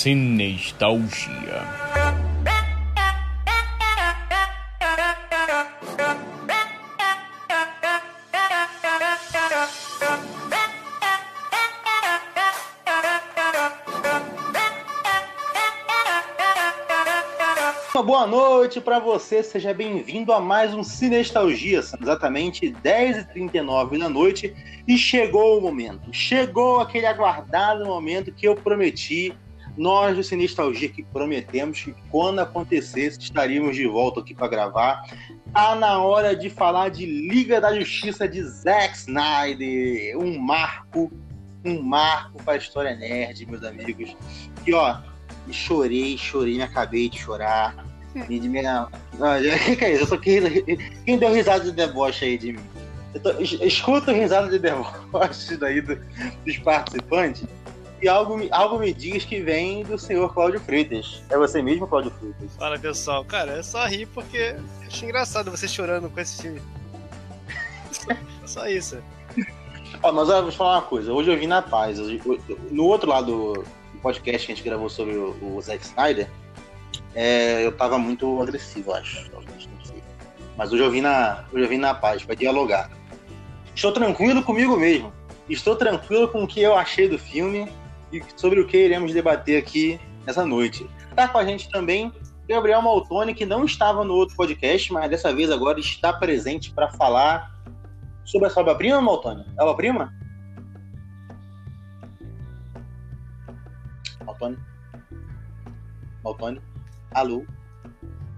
Cinestalgia. Uma boa noite para você, seja bem-vindo a mais um Cinestalgia. São exatamente 10h39 da noite e chegou o momento. Chegou aquele aguardado momento que eu prometi. Nós do Cinestalgia que prometemos que quando acontecesse estaríamos de volta aqui para gravar. Tá na hora de falar de Liga da Justiça de Zack Snyder. Um marco, um marco para a história nerd, meus amigos. E ó, chorei, chorei, me acabei de chorar. E de minha. Ah, que, é isso? Eu. Quem deu risada de deboche aí de mim? Tô... Escuta o risada de deboche daí do... dos participantes. E algo, algo me diz que vem do senhor Cláudio Freitas. É você mesmo, Cláudio Freitas? Fala pessoal, cara, é só rir porque achei engraçado você chorando com esse time. só isso. Ó, mas eu vou te falar uma coisa. Hoje eu vim na paz. No outro lado do podcast que a gente gravou sobre o, o Zack Snyder, é, eu tava muito agressivo, acho. Mas hoje eu vim na, hoje eu vim na paz, para dialogar. Estou tranquilo comigo mesmo. Estou tranquilo com o que eu achei do filme e sobre o que iremos debater aqui nessa noite. Tá com a gente também Gabriel Maltoni, que não estava no outro podcast, mas dessa vez agora está presente para falar sobre a sua obra-prima, Maltoni. É obra-prima? Maltoni? Maltoni? Alô?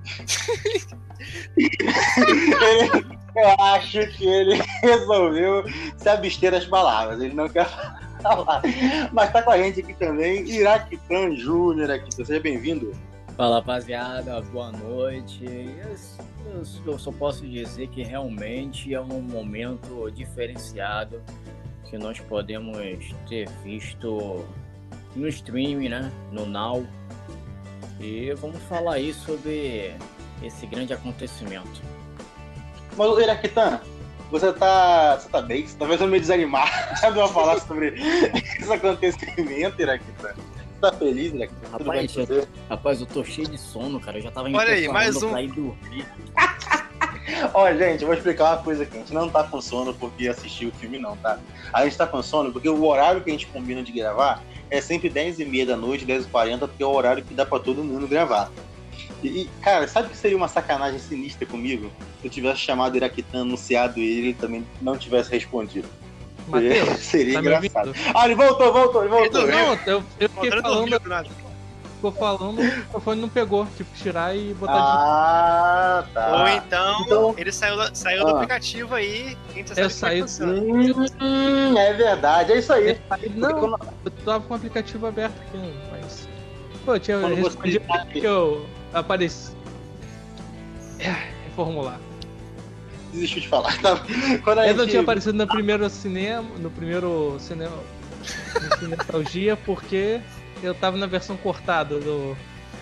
eu acho que ele resolveu se abster das palavras. Ele não quer falar. Mas tá com a gente aqui também, Iraquitan Júnior aqui. Seja bem-vindo. Fala, rapaziada. Boa noite. Eu, eu só posso dizer que realmente é um momento diferenciado que nós podemos ter visto no streaming, né? No Now e vamos falar aí sobre esse grande acontecimento. Mas, Iraquitan, você tá, você tá bem? Você tá meio desanimado a falar sobre esse acontecimento, Iraquitan? Você tá feliz, Iraquitan? Rapaz, eu, rapaz, eu tô cheio de sono, cara. Eu já tava Olha aí, mais um. pra ir dormir. Ó, gente, eu vou explicar uma coisa aqui. A gente não tá com sono porque assistiu o filme, não, tá? A gente tá com sono porque o horário que a gente combina de gravar é sempre 10 e meia da noite, 10 e 40, porque é o horário que dá para todo mundo gravar. E, cara, sabe que seria uma sacanagem sinistra comigo se eu tivesse chamado o Iraquitan, anunciado ele e ele também não tivesse respondido? Mateus, seria tá engraçado. Ah, ele voltou, voltou, ele voltou. Não, eu, eu fiquei Voltando falando, do nada. ficou falando, o microfone não pegou. Tive que tirar e botar Ah, tá. Ou então, Então- ele saiu, saiu do Ah. aplicativo aí. Eu saí- é. Hum, é verdade, é isso aí. de. Não, eu tava com o aplicativo aberto aqui, mas. Pô, eu tinha Quando respondido tá- que eu apareci. É, reformular. Desistiu de falar. Tá? Quando a Eu não gente- tinha aparecido no primeiro cinema. No primeiro cinema. No Cinestalgia, porque eu tava na versão cortada do.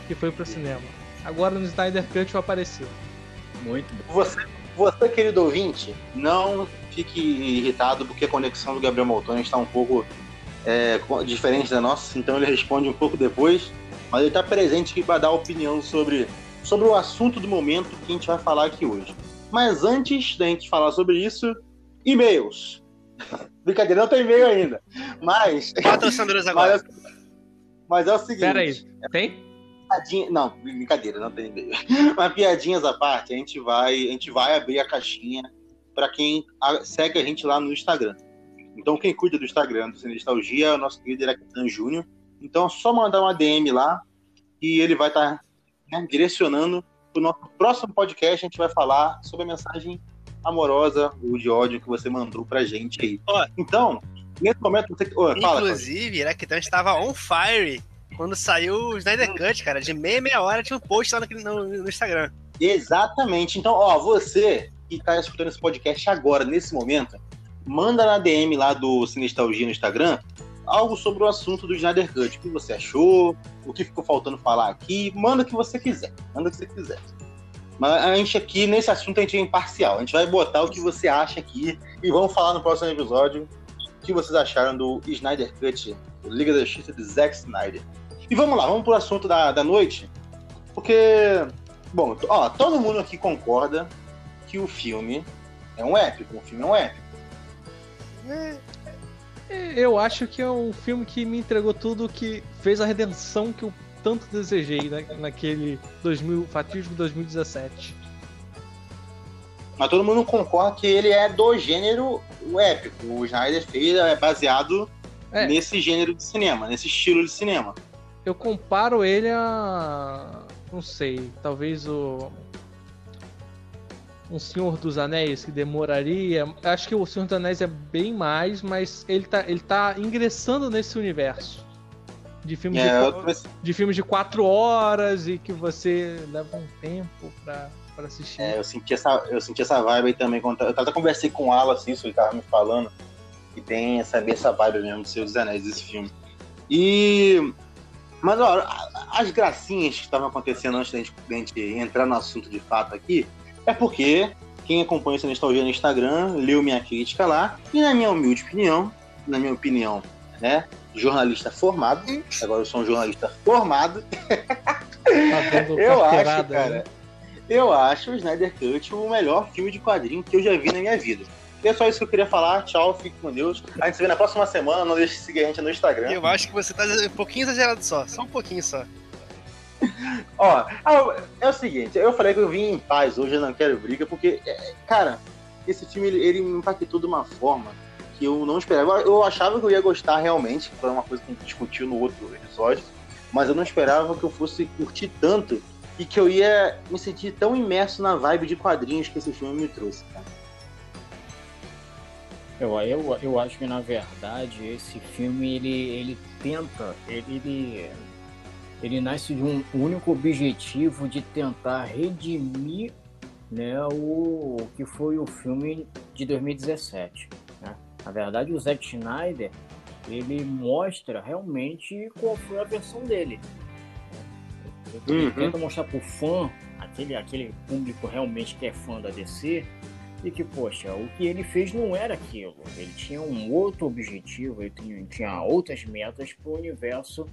que foi pro cinema. Agora no Snyder Cut eu apareci. Muito bom. Você, você, querido ouvinte, não fique irritado porque a conexão do Gabriel Maltoni está um pouco é, diferente da nossa, então ele responde um pouco depois, mas ele está presente aqui para dar opinião sobre, sobre o assunto do momento que a gente vai falar aqui hoje. Mas antes da gente falar sobre isso, e-mails. Brincadeira, não tem e-mail ainda. Mas, Patrocinadores mas, agora. é, mas é o seguinte. Pera aí, tem? Piadinha, não, brincadeira, não tem e-mail. Mas piadinhas à parte, a gente vai, a gente vai abrir a caixinha para quem segue a gente lá no Instagram. Então quem cuida do Instagram do Cinestalgia é o nosso querido Iraquitan Júnior. Então é só mandar uma DM lá e ele vai estar direcionando para o nosso próximo podcast. A gente vai falar sobre a mensagem amorosa ou de ódio que você mandou pra gente aí. Então, nesse momento você. Ô, fala, Inclusive, Iraquitan estava on fire quando saiu o Snyder Cut, cara. De meia, meia hora tinha um post lá no, no- no Instagram. Exatamente. Então, ó, você que está escutando esse podcast agora, nesse momento, manda na DM lá do Sinestalgia no Instagram algo sobre o assunto do Snyder Cut. O que você achou, o que ficou faltando falar aqui. Manda o que você quiser. Manda o que você quiser. Mas a gente aqui, nesse assunto, a gente é imparcial. A gente vai botar o que você acha aqui e vamos falar no próximo episódio o que vocês acharam do Snyder Cut, o Liga da Justiça de Zack Snyder. E vamos lá, vamos pro assunto da, da noite. Porque, bom, ó, todo mundo aqui concorda que o filme é um épico. O filme é um épico. Eu acho que é um filme que me entregou tudo, que fez a redenção que eu tanto desejei né, naquele 2000, fatídico 2017. Mas todo mundo concorda que ele é do gênero épico. O Snyder fez é baseado é. nesse gênero de cinema, nesse estilo de cinema. Eu comparo ele a. Não sei, talvez o. Um Senhor dos Anéis que demoraria. Acho que o Senhor dos Anéis é bem mais, mas ele tá, ele tá ingressando nesse universo. De filmes, é, de, de filmes de quatro horas e que você leva um tempo pra, pra assistir. É, eu senti essa, eu senti essa vibe aí também. Quando eu até conversei com o Alan, assim, ele tava me falando que tem essa, essa vibe mesmo do Senhor dos Anéis, desse filme. E. Mas, as gracinhas que estavam acontecendo antes da gente, da gente, entrar no assunto de fato aqui, é porque quem acompanha essa nostalgia no Instagram leu minha crítica lá, e na minha humilde opinião, na minha opinião, né, jornalista formado, agora eu sou um jornalista formado, tá eu acho, cara, né? eu acho o Snyder Cut o melhor filme de quadrinho que eu já vi na minha vida. E é só isso que eu queria falar. Tchau, fique com Deus. A gente se vê na próxima semana. Não deixe de seguir a gente no Instagram. Eu acho que você tá um pouquinho exagerado só. Só um pouquinho só. Ó, ah, é o seguinte, eu falei que eu vim em paz hoje, eu não quero briga, porque, é, cara, esse filme ele, ele me impactou de uma forma que eu não esperava. Eu achava que eu ia gostar realmente, que foi uma coisa que a gente discutiu no outro episódio, mas eu não esperava que eu fosse curtir tanto e que eu ia me sentir tão imerso na vibe de quadrinhos que esse filme me trouxe, cara. Eu, eu, eu acho que na verdade esse filme ele, ele tenta, ele, ele, ele nasce de um único objetivo de tentar redimir né, o, o que foi o filme de 2017. Né? Na verdade o Zack Schneider ele mostra realmente qual foi a versão dele. Ele uhum. tenta mostrar pro fã, aquele, aquele público realmente que é fã da DC, e que, poxa, o que ele fez não era aquilo. Ele tinha um outro objetivo, ele tinha, tinha outras metas para o universo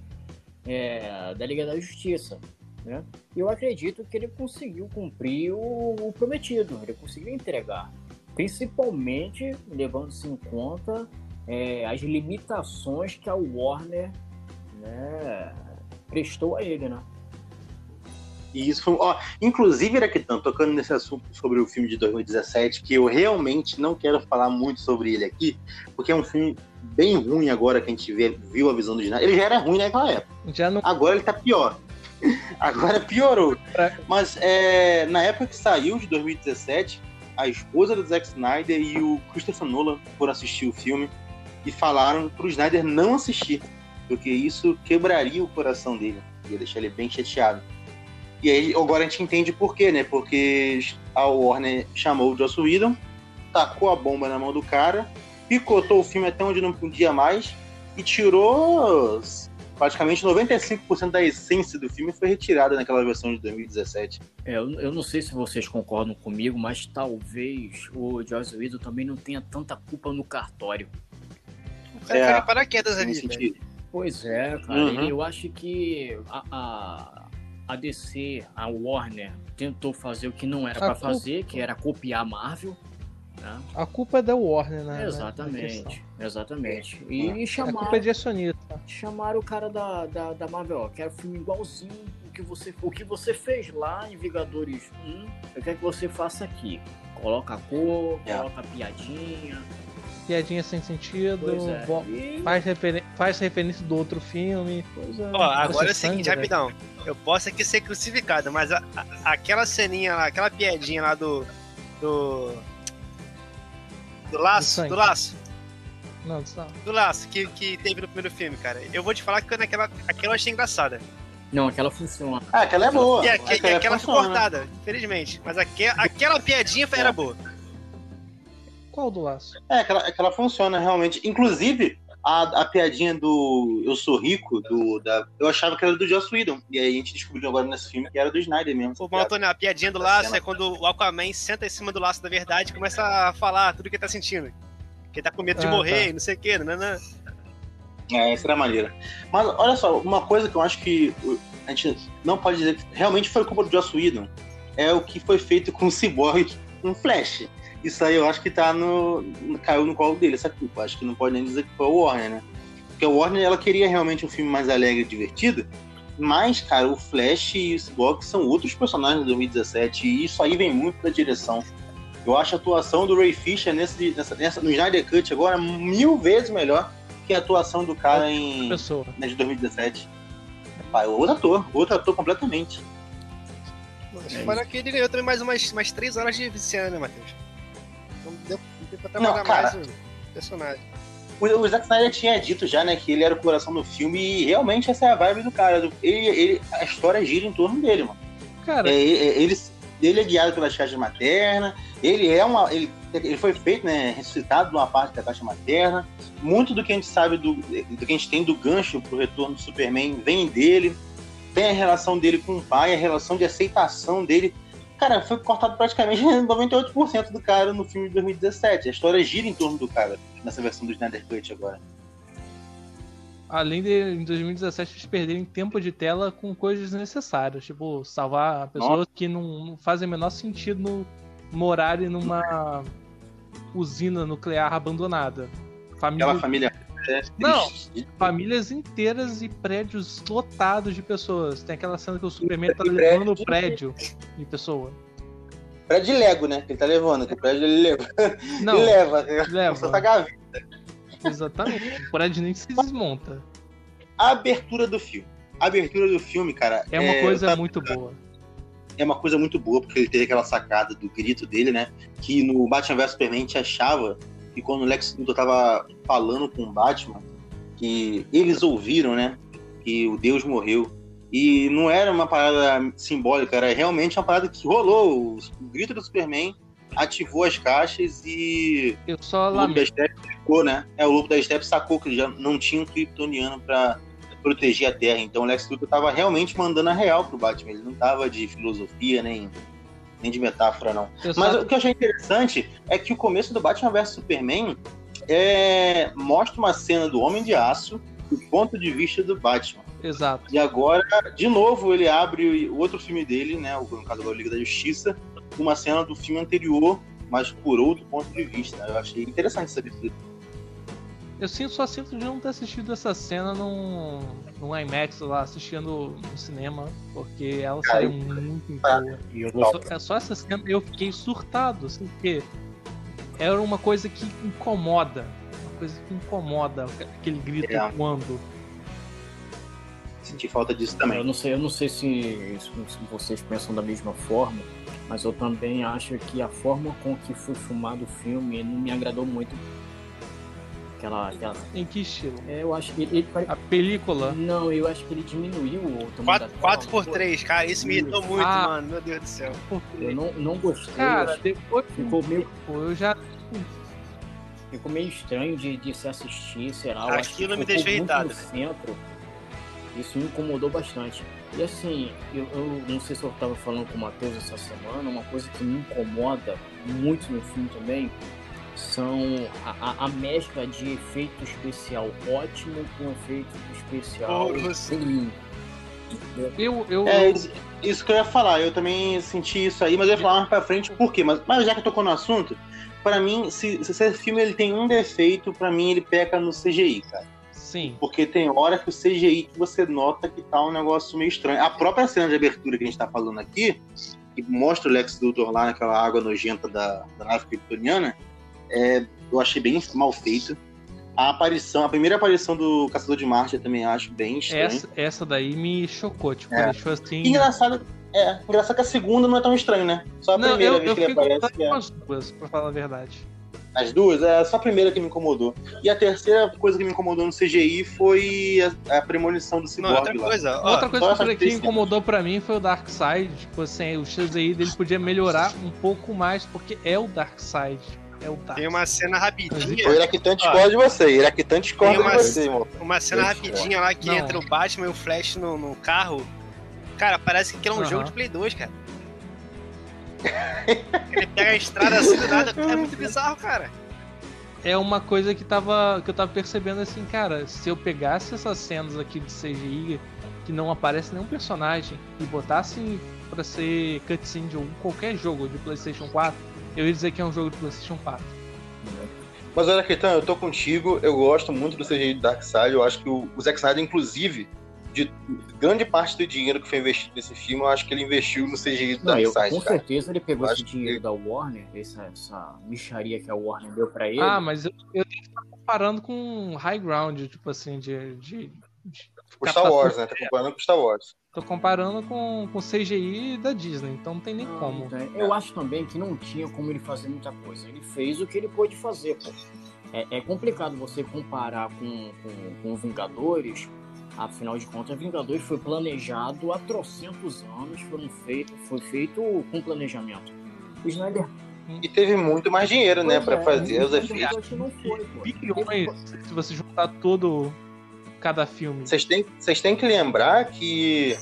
é, da Liga da Justiça. Né? Eu acredito que ele conseguiu cumprir o, o prometido, ele conseguiu entregar. Principalmente levando-se em conta é, as limitações que a Warner né, prestou a ele, né? E isso foi. Ó, inclusive, Iraquitã, tocando nesse assunto sobre o filme de 2017, que eu realmente não quero falar muito sobre ele aqui, porque é um filme bem ruim agora que a gente vê, viu a visão do Ginásio. Ele já era ruim naquela época. Já não... Agora ele tá pior. agora piorou. Mas é, na época que saiu, de 2017, a esposa do Zack Snyder e o Christopher Nolan foram assistir o filme e falaram pro Snyder não assistir, porque isso quebraria o coração dele, ia deixar ele bem chateado. E aí agora a gente entende por quê, né? Porque a Warner chamou o Joss Whedon, tacou a bomba na mão do cara, picotou o filme até onde não podia mais e tirou praticamente 95% da essência do filme foi retirada naquela versão de 2017. É, eu, eu não sei se vocês concordam comigo, mas talvez o Joss Whedon também não tenha tanta culpa no cartório. O cara é, paraquedas ali. Pois é, cara. Uhum. Eu acho que a, a a DC, a Warner, tentou fazer o que não era para fazer, que era copiar a Marvel. Né? A culpa é da Warner, né? Exatamente, exatamente. E é. chamaram, a culpa é de acionista. Chamaram o cara da, da, da Marvel, ó, quero filme igualzinho o que, você, o que você fez lá em Vingadores 1, eu quero que você faça aqui. Coloca a cor, é. coloca a piadinha, piadinha sem sentido, é. faz, refer... faz referência do outro filme. É. Ó, agora é o seguinte, rapidão. Eu posso aqui ser crucificado, mas a, a, aquela ceninha lá, aquela piadinha lá do. do. do laço, do, do laço. Não, do, do laço que, que teve no primeiro filme, cara. Eu vou te falar que naquela, aquela eu achei engraçada. Não, aquela funciona. Ah, aquela é boa. E, aquela, e aquela foi cortada, infelizmente. Mas aquela, aquela piadinha era boa. Qual do laço? É, aquela, aquela funciona realmente. Inclusive, a, a piadinha do Eu Sou Rico, do, da, eu achava que era do Joss Whedon. E aí a gente descobriu agora nesse filme que era do Snyder mesmo. Pô, Antônio, a piadinha do laço é quando o Aquaman senta em cima do laço da verdade e começa a falar tudo que ele tá sentindo. Que ele tá com medo de ah, morrer, tá. não sei o que, né? É, essa era maneira. Mas olha só, uma coisa que eu acho que a gente não pode dizer que realmente foi culpa do Joss Whedon é o que foi feito com o Cyborg com Flash. Isso aí eu acho que tá no. caiu no colo dele, essa culpa. Acho que não pode nem dizer que foi o Warner, né? Porque o Warner ela queria realmente um filme mais alegre e divertido. Mas, cara, o Flash e o Cyborg são outros personagens de 2017 e isso aí vem muito da direção. Eu acho a atuação do Ray Fisher nesse, nessa, nessa, no Snyder Cut agora mil vezes melhor que a atuação do cara em pessoa. Né, de 2017. Pai, outro ator, outro ator completamente. Mas é fora que ele ganhou também mais umas, umas três horas de viciano, né, Matheus? Trabalhar Não, cara, mais o personagem. O, o Zack Snyder tinha dito já, né, que ele era o coração do filme e realmente essa é a vibe do cara. Ele, ele a história gira em torno dele, mano. Cara, é, é ele, ele é guiado pela caixa materna, ele é uma. Ele, ele foi feito, né? Ressuscitado de uma parte da caixa materna. Muito do que a gente sabe, do, do que a gente tem do gancho pro retorno do Superman vem dele. Tem a relação dele com o pai, a relação de aceitação dele. Cara, foi cortado praticamente 98% do cara no filme de 2017. A história gira em torno do cara, nessa versão do Snyder Cut agora além de em 2017 eles perderem tempo de tela com coisas necessárias, tipo salvar pessoas Nossa. que não, não, fazem o menor sentido no, morarem numa usina nuclear abandonada. Família... Aquela família. É não, famílias inteiras e prédios lotados de pessoas. Tem aquela cena que o Superman tá levando o prédio de pessoa. Prédio de Lego, né? Que ele tá levando, que o prédio ele leva. Não, ele leva. Leva. Tá gaveta. Exatamente. O prédio nem se desmonta. A abertura do filme. A abertura do filme, cara. É uma é, coisa tava... muito boa. É uma coisa muito boa, porque ele teve aquela sacada do grito dele, né? Que no Batman vs Superman a gente achava que quando o Lex Luthor tava falando com o Batman, que eles ouviram, né? Que o Deus morreu. E não era uma parada simbólica, era realmente uma parada que rolou. O grito do Superman ativou as caixas e. Eu só o lobo da Steppe ficou, né? É, o lobo da Steppe sacou que ele já não tinha um kryptoniano pra proteger a Terra. Então o Lex Luthor tava realmente mandando a real pro Batman. Ele não tava de filosofia nem, nem de metáfora, não. Eu Mas o que eu achei interessante é que o começo do Batman vs Superman é... mostra uma cena do Homem de Aço do ponto de vista do Batman. Exato. E agora, de novo, ele abre o outro filme dele, né? No caso da Liga da Justiça, uma cena do filme anterior, mas por outro ponto de vista. Eu achei interessante essa abertura. Eu sinto, só sinto de não ter assistido essa cena num, num IMAX lá, assistindo no cinema, porque ela saiu muito boa. É só essa cena eu fiquei surtado, assim, porque era uma coisa que incomoda. Uma coisa que incomoda aquele grito é. quando. Senti falta disso também. Eu não sei, eu não sei se, se vocês pensam da mesma forma, mas eu também acho que a forma com que foi filmado o filme não me agradou muito. Aquela, aquela... Em que estilo? É, eu acho que ele, ele... A película? Não, eu acho que ele diminuiu o 4, por 3 cara, isso me irritou muito, ah, mano. Meu Deus do céu. Eu não, não gostei. Cara, depois ficou meio. Eu já. Ficou meio estranho de, de se assistir, será? Aquilo me deixou irritado. No centro. Isso me incomodou bastante. E assim, eu, eu não sei se eu estava falando com o Matheus essa semana, uma coisa que me incomoda muito no filme também são a, a, mescla de efeito especial ótimo com efeito especial ruim. Eu, eu, é, isso que eu ia falar, eu também senti isso aí, mas eu ia falar mais pra frente por quê? Mas, mas já que tocou no assunto, para mim, se, se esse filme ele tem um defeito, para mim ele peca no CGI, cara. Sim. Porque tem hora que o CGI que você nota que tá um negócio meio estranho. A própria cena de abertura que a gente tá falando aqui, que mostra o Lex Luthor lá naquela água nojenta da, da nave kryptoniana, é, eu achei bem mal feita. A aparição, a primeira aparição do Caçador de Marte eu também acho bem estranha. Essa, essa daí me chocou, tipo, é. deixou assim. Engraçado, é, engraçado que a segunda não é tão estranha, né? Só a não, primeira eu, vez eu que ele aparece. Com é. as duas, pra falar a verdade. As duas, é só a primeira que me incomodou. E a terceira coisa que me incomodou no CGI foi a, a premonição do Cyborg. outra coisa, ó, outra coisa que, que incomodou para mim foi o Darkseid. Tipo assim, o CGI dele podia melhorar um pouco mais, porque é o Darkseid. É o. Tem uma cena rapidinha. O Iraquitan discorda de você. Iraquitan discorda de você, irmão. Uma cena rapidinha lá que Não. entra o Batman e o Flash no, no carro. Cara, parece que aquilo é um uhum. jogo de Play 2, cara. Ele pega a estrada assim do nada. É muito bizarro, cara. é uma coisa que, tava, que eu tava percebendo assim, cara, se eu pegasse essas cenas aqui de CGI que não aparece nenhum personagem e botasse para ser cutscene de qualquer jogo de PlayStation 4, eu ia dizer que é um jogo de PlayStation 4. Mas olha, Ketan, eu tô contigo, eu gosto muito do CGI do Darkseid, eu acho que o, o Zack Snyder, inclusive, de grande parte do dinheiro que foi investido nesse filme, eu acho que ele investiu no CGI do Darkseid. Com cara. certeza ele pegou eu esse dinheiro que... da Warner, essa, essa micharia que a Warner deu pra ele. Ah, mas eu, eu tenho que estar comparando com High Ground, tipo assim, de. de, de com Star Wars, né? Tá comparando com Star Wars. Tô comparando com, com CGI da Disney, então não tem nem não, como. Eu acho também que não tinha como ele fazer muita coisa. Ele fez o que ele pôde fazer, pô. É, é complicado você comparar com, com, com Vingadores, Afinal de contas, Vingadores foi planejado há trocentos anos, foram feito, foi feito com planejamento. O Snyder. E teve muito mais dinheiro, né, pois né, para fazer os efeitos. Não foi, Bilhões, se você juntar todo cada filme. Vocês têm, vocês têm que lembrar que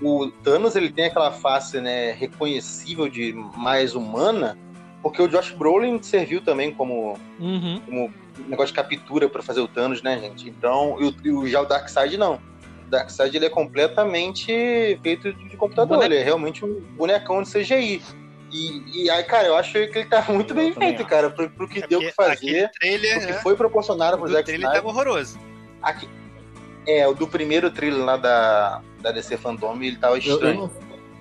o Thanos ele tem aquela face, né, reconhecível de mais humana, porque o Josh Brolin serviu também como, uhum. como negócio de captura para fazer o Thanos, né, gente? Então, e o, já o Darkseid não. O Darkseid ele é completamente feito de computador, ele é realmente um bonecão de CGI. E, e aí, cara, eu acho que ele tá muito bem feito, acho. cara, pro, pro que é deu que fazer, trailer, pro que né? foi proporcionado pro Zack Snyder. O trailer tava horroroso. Aqui, é, o do primeiro trailer lá da, da DC Phantom, ele tava estranho.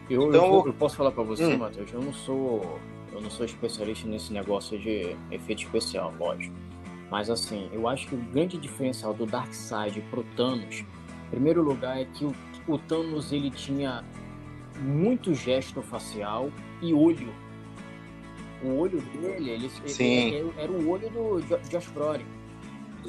Eu, eu, então, eu, eu posso falar pra você, hum. Matheus, eu não sou eu não sou especialista nesse negócio de efeito especial, lógico. Mas assim, eu acho que o grande diferencial do Darkseid pro Thanos, em primeiro lugar, é que o, o Thanos ele tinha muito gesto facial e olho. O olho dele, ele, ele era, era, o olho do Josh Brolin.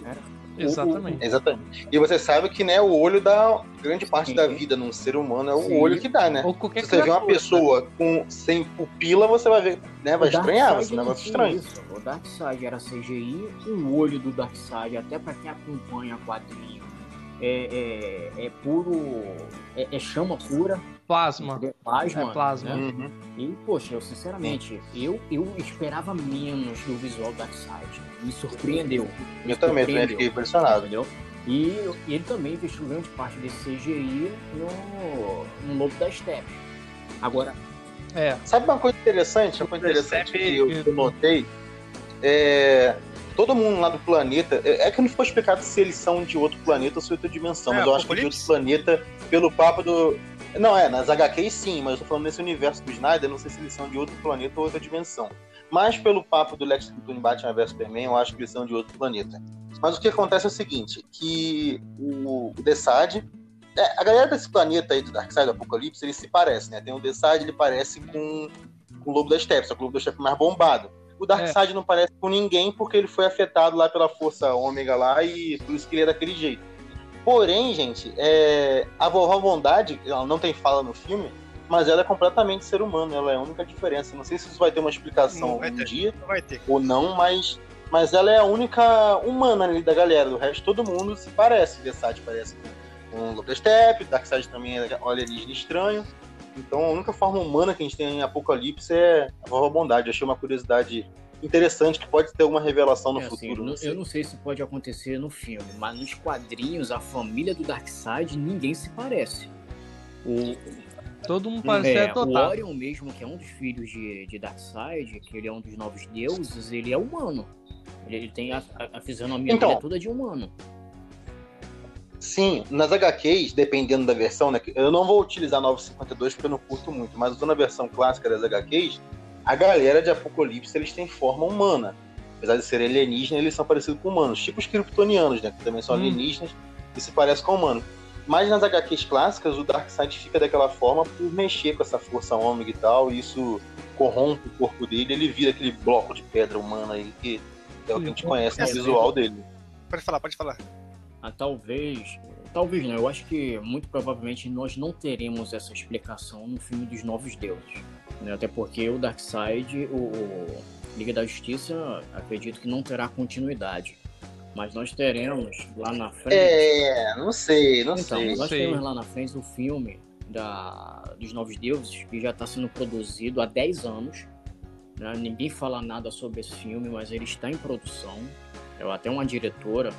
Era, Exatamente. O, Exatamente. E você sabe que né, o olho dá grande parte Sim. da vida num ser humano, é o Sim. olho que dá, né? Se você vê uma pessoa né? com, sem pupila, você vai ver, né? Vai estranhar, você não vai estranho. Isso. O Darkseid era CGI, o olho do Darkseid, até para quem acompanha quadrinho, é, é, é puro. É, é chama pura, Plasma. Plasma. É plasma. Né? Uhum. E, poxa, eu sinceramente, eu, eu esperava menos do visual do Darkseid. Me surpreendeu. Me eu também, também fiquei impressionado. Entendeu? E, e, ele também investiu grande parte desse CGI no, no Lobo da Steppe. Agora. É. Sabe uma coisa interessante? Uma coisa interessante que eu, eu notei? É, todo mundo lá do planeta. É, é que não ficou explicado se eles são de outro planeta ou se é outra dimensão, é, mas eu acho que de outro planeta, pelo papo do. Não, é, nas HQs sim, mas eu tô falando nesse universo do Snyder, não sei se eles são de outro planeta ou outra dimensão. Mas pelo papo do Lex Luthor em Batman vs Superman, eu acho que eles são de outro planeta. Mas o que acontece é o seguinte, que o, o Desad, é, a galera desse planeta aí do Darkseid, do Apocalipse, eles se parecem, né? Tem o Desad, ele parece com, com o Lobo da Steppe, só que o Lobo da Steppe é mais bombado. O Darkseid é. não parece com ninguém porque ele foi afetado lá pela força ômega lá e por isso que ele é daquele jeito. Porém, gente, é... a vovó Bondade, ela não tem fala no filme, mas ela é completamente ser humano, ela é a única diferença. Não sei se isso vai ter uma explicação um dia não ou não, mas, mas ela é a única humana ali da galera. Do resto, todo mundo se parece. Versace parece com o Lobo Step, Darkseid também é alienígena estranho. Então a única forma humana que a gente tem em Apocalipse é a vovó Bondade. Eu achei uma curiosidade interessante que pode ter uma revelação no é, assim, futuro. Assim, eu, não sei se pode acontecer no filme, mas nos quadrinhos, a família do Darkseid, ninguém se parece. O, Todo mundo parece é, O Orion mesmo, que é um dos filhos de, de Darkseid, que ele é um dos novos deuses, ele é humano. Ele, ele tem a, a, a fisionomia então, é toda de humano. Sim, nas HQs, dependendo da versão, né, eu não vou utilizar 952 porque eu não curto muito, mas usando a versão clássica das HQs, a galera de Apocalipse eles têm forma humana. Apesar de serem alienígenas, eles são parecidos com humanos, tipo os kryptonianos, né, que também são hum. alienígenas e se parecem com humanos. Mas nas HQs clássicas, o Darkseid fica daquela forma por mexer com essa força ômega e tal, e isso corrompe o corpo dele, ele vira aquele bloco de pedra humana aí, que é o que a gente conhece no visual dele. Pode falar, pode falar. Ah, talvez, talvez não, eu acho que muito provavelmente nós não teremos essa explicação no filme dos Novos Deuses. Né? Até porque o Darkseid, o, o Liga da Justiça, acredito que não terá continuidade. Mas nós teremos lá na frente. É, não sei, não então, sei. Nós sei. teremos lá na frente o filme da, dos Novos Deuses, que já está sendo produzido há 10 anos. Né? Ninguém fala nada sobre esse filme, mas ele está em produção. Eu até uma diretora,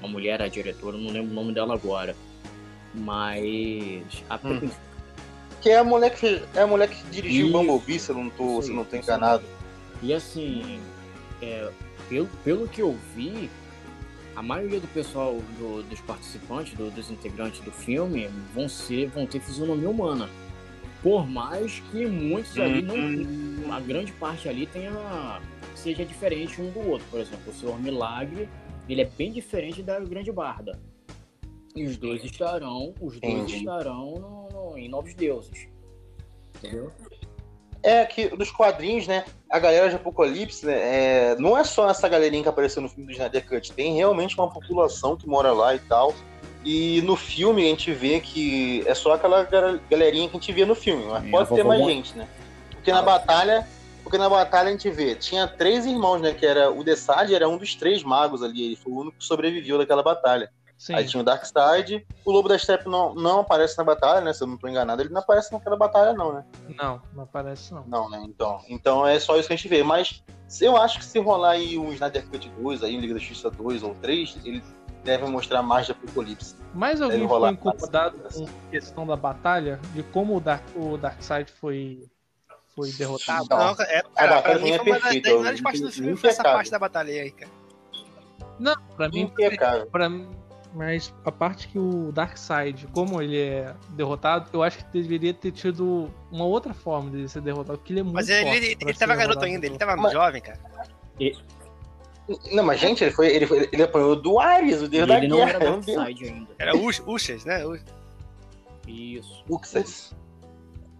uma mulher a diretora, não lembro o nome dela agora. Mas a hum. Que é a mulher que, é a mulher que dirigiu o Bumblebee, se eu não tô, se não tô enganado. E assim, é, pelo, pelo que eu vi, a maioria do pessoal, do, dos participantes, do, dos integrantes do filme, vão ser, vão ter fisionomia humana. Por mais que muitos ali não, uhum. a grande parte ali tenha seja diferente um do outro. Por exemplo, o Senhor Milagre, ele é bem diferente da Grande Barda. E os dois estarão, os dois Entendi. estarão no, no, em Novos Deuses. Entendeu? É que dos quadrinhos, né? A galera de Apocalipse, né, é, não é só essa galerinha que apareceu no filme do Snyder Cut. Tem realmente uma população que mora lá e tal. E no filme a gente vê que é só aquela galerinha que a gente via no filme, mas pode ter mais gente, né? Porque na ah, batalha, porque na batalha a gente vê, tinha três irmãos, né? Que era o Desad era um dos três magos ali, ele foi o único que sobreviveu daquela batalha. Sim. Aí tinha o Darkseid. O Lobo da Steppe não, não aparece na batalha, né? Se eu não tô enganado, ele não aparece naquela batalha, não, né? Não, não aparece, não. Não, né? Então, então é só isso que a gente vê. Mas eu acho que se rolar aí um Snyder Cut 2, aí um Liga da Justiça 2 ou 3, ele deve mostrar mais de Apocalipse. Mas alguém ficou incomodado com a questão da batalha? De como o, Dark, o Darkseid foi foi derrotado? Não, não é, cara, a pra mim é perfeita. Das melhores partes do filme foi essa parte da batalha aí, cara. Não, pra mim, pra mim, mas a parte que o Darkseid, como ele é derrotado, eu acho que deveria ter tido uma outra forma de ser derrotado, porque ele é muito Mas ele, ele, ele tava garoto ainda, ele tava mas... jovem, cara. E... Não, mas gente, ele foi. Ele, foi, ele apanhou do Ares, o deus da guerra. Ele não era Darkseid ainda. Era Uxas, né? Isso. Uxas.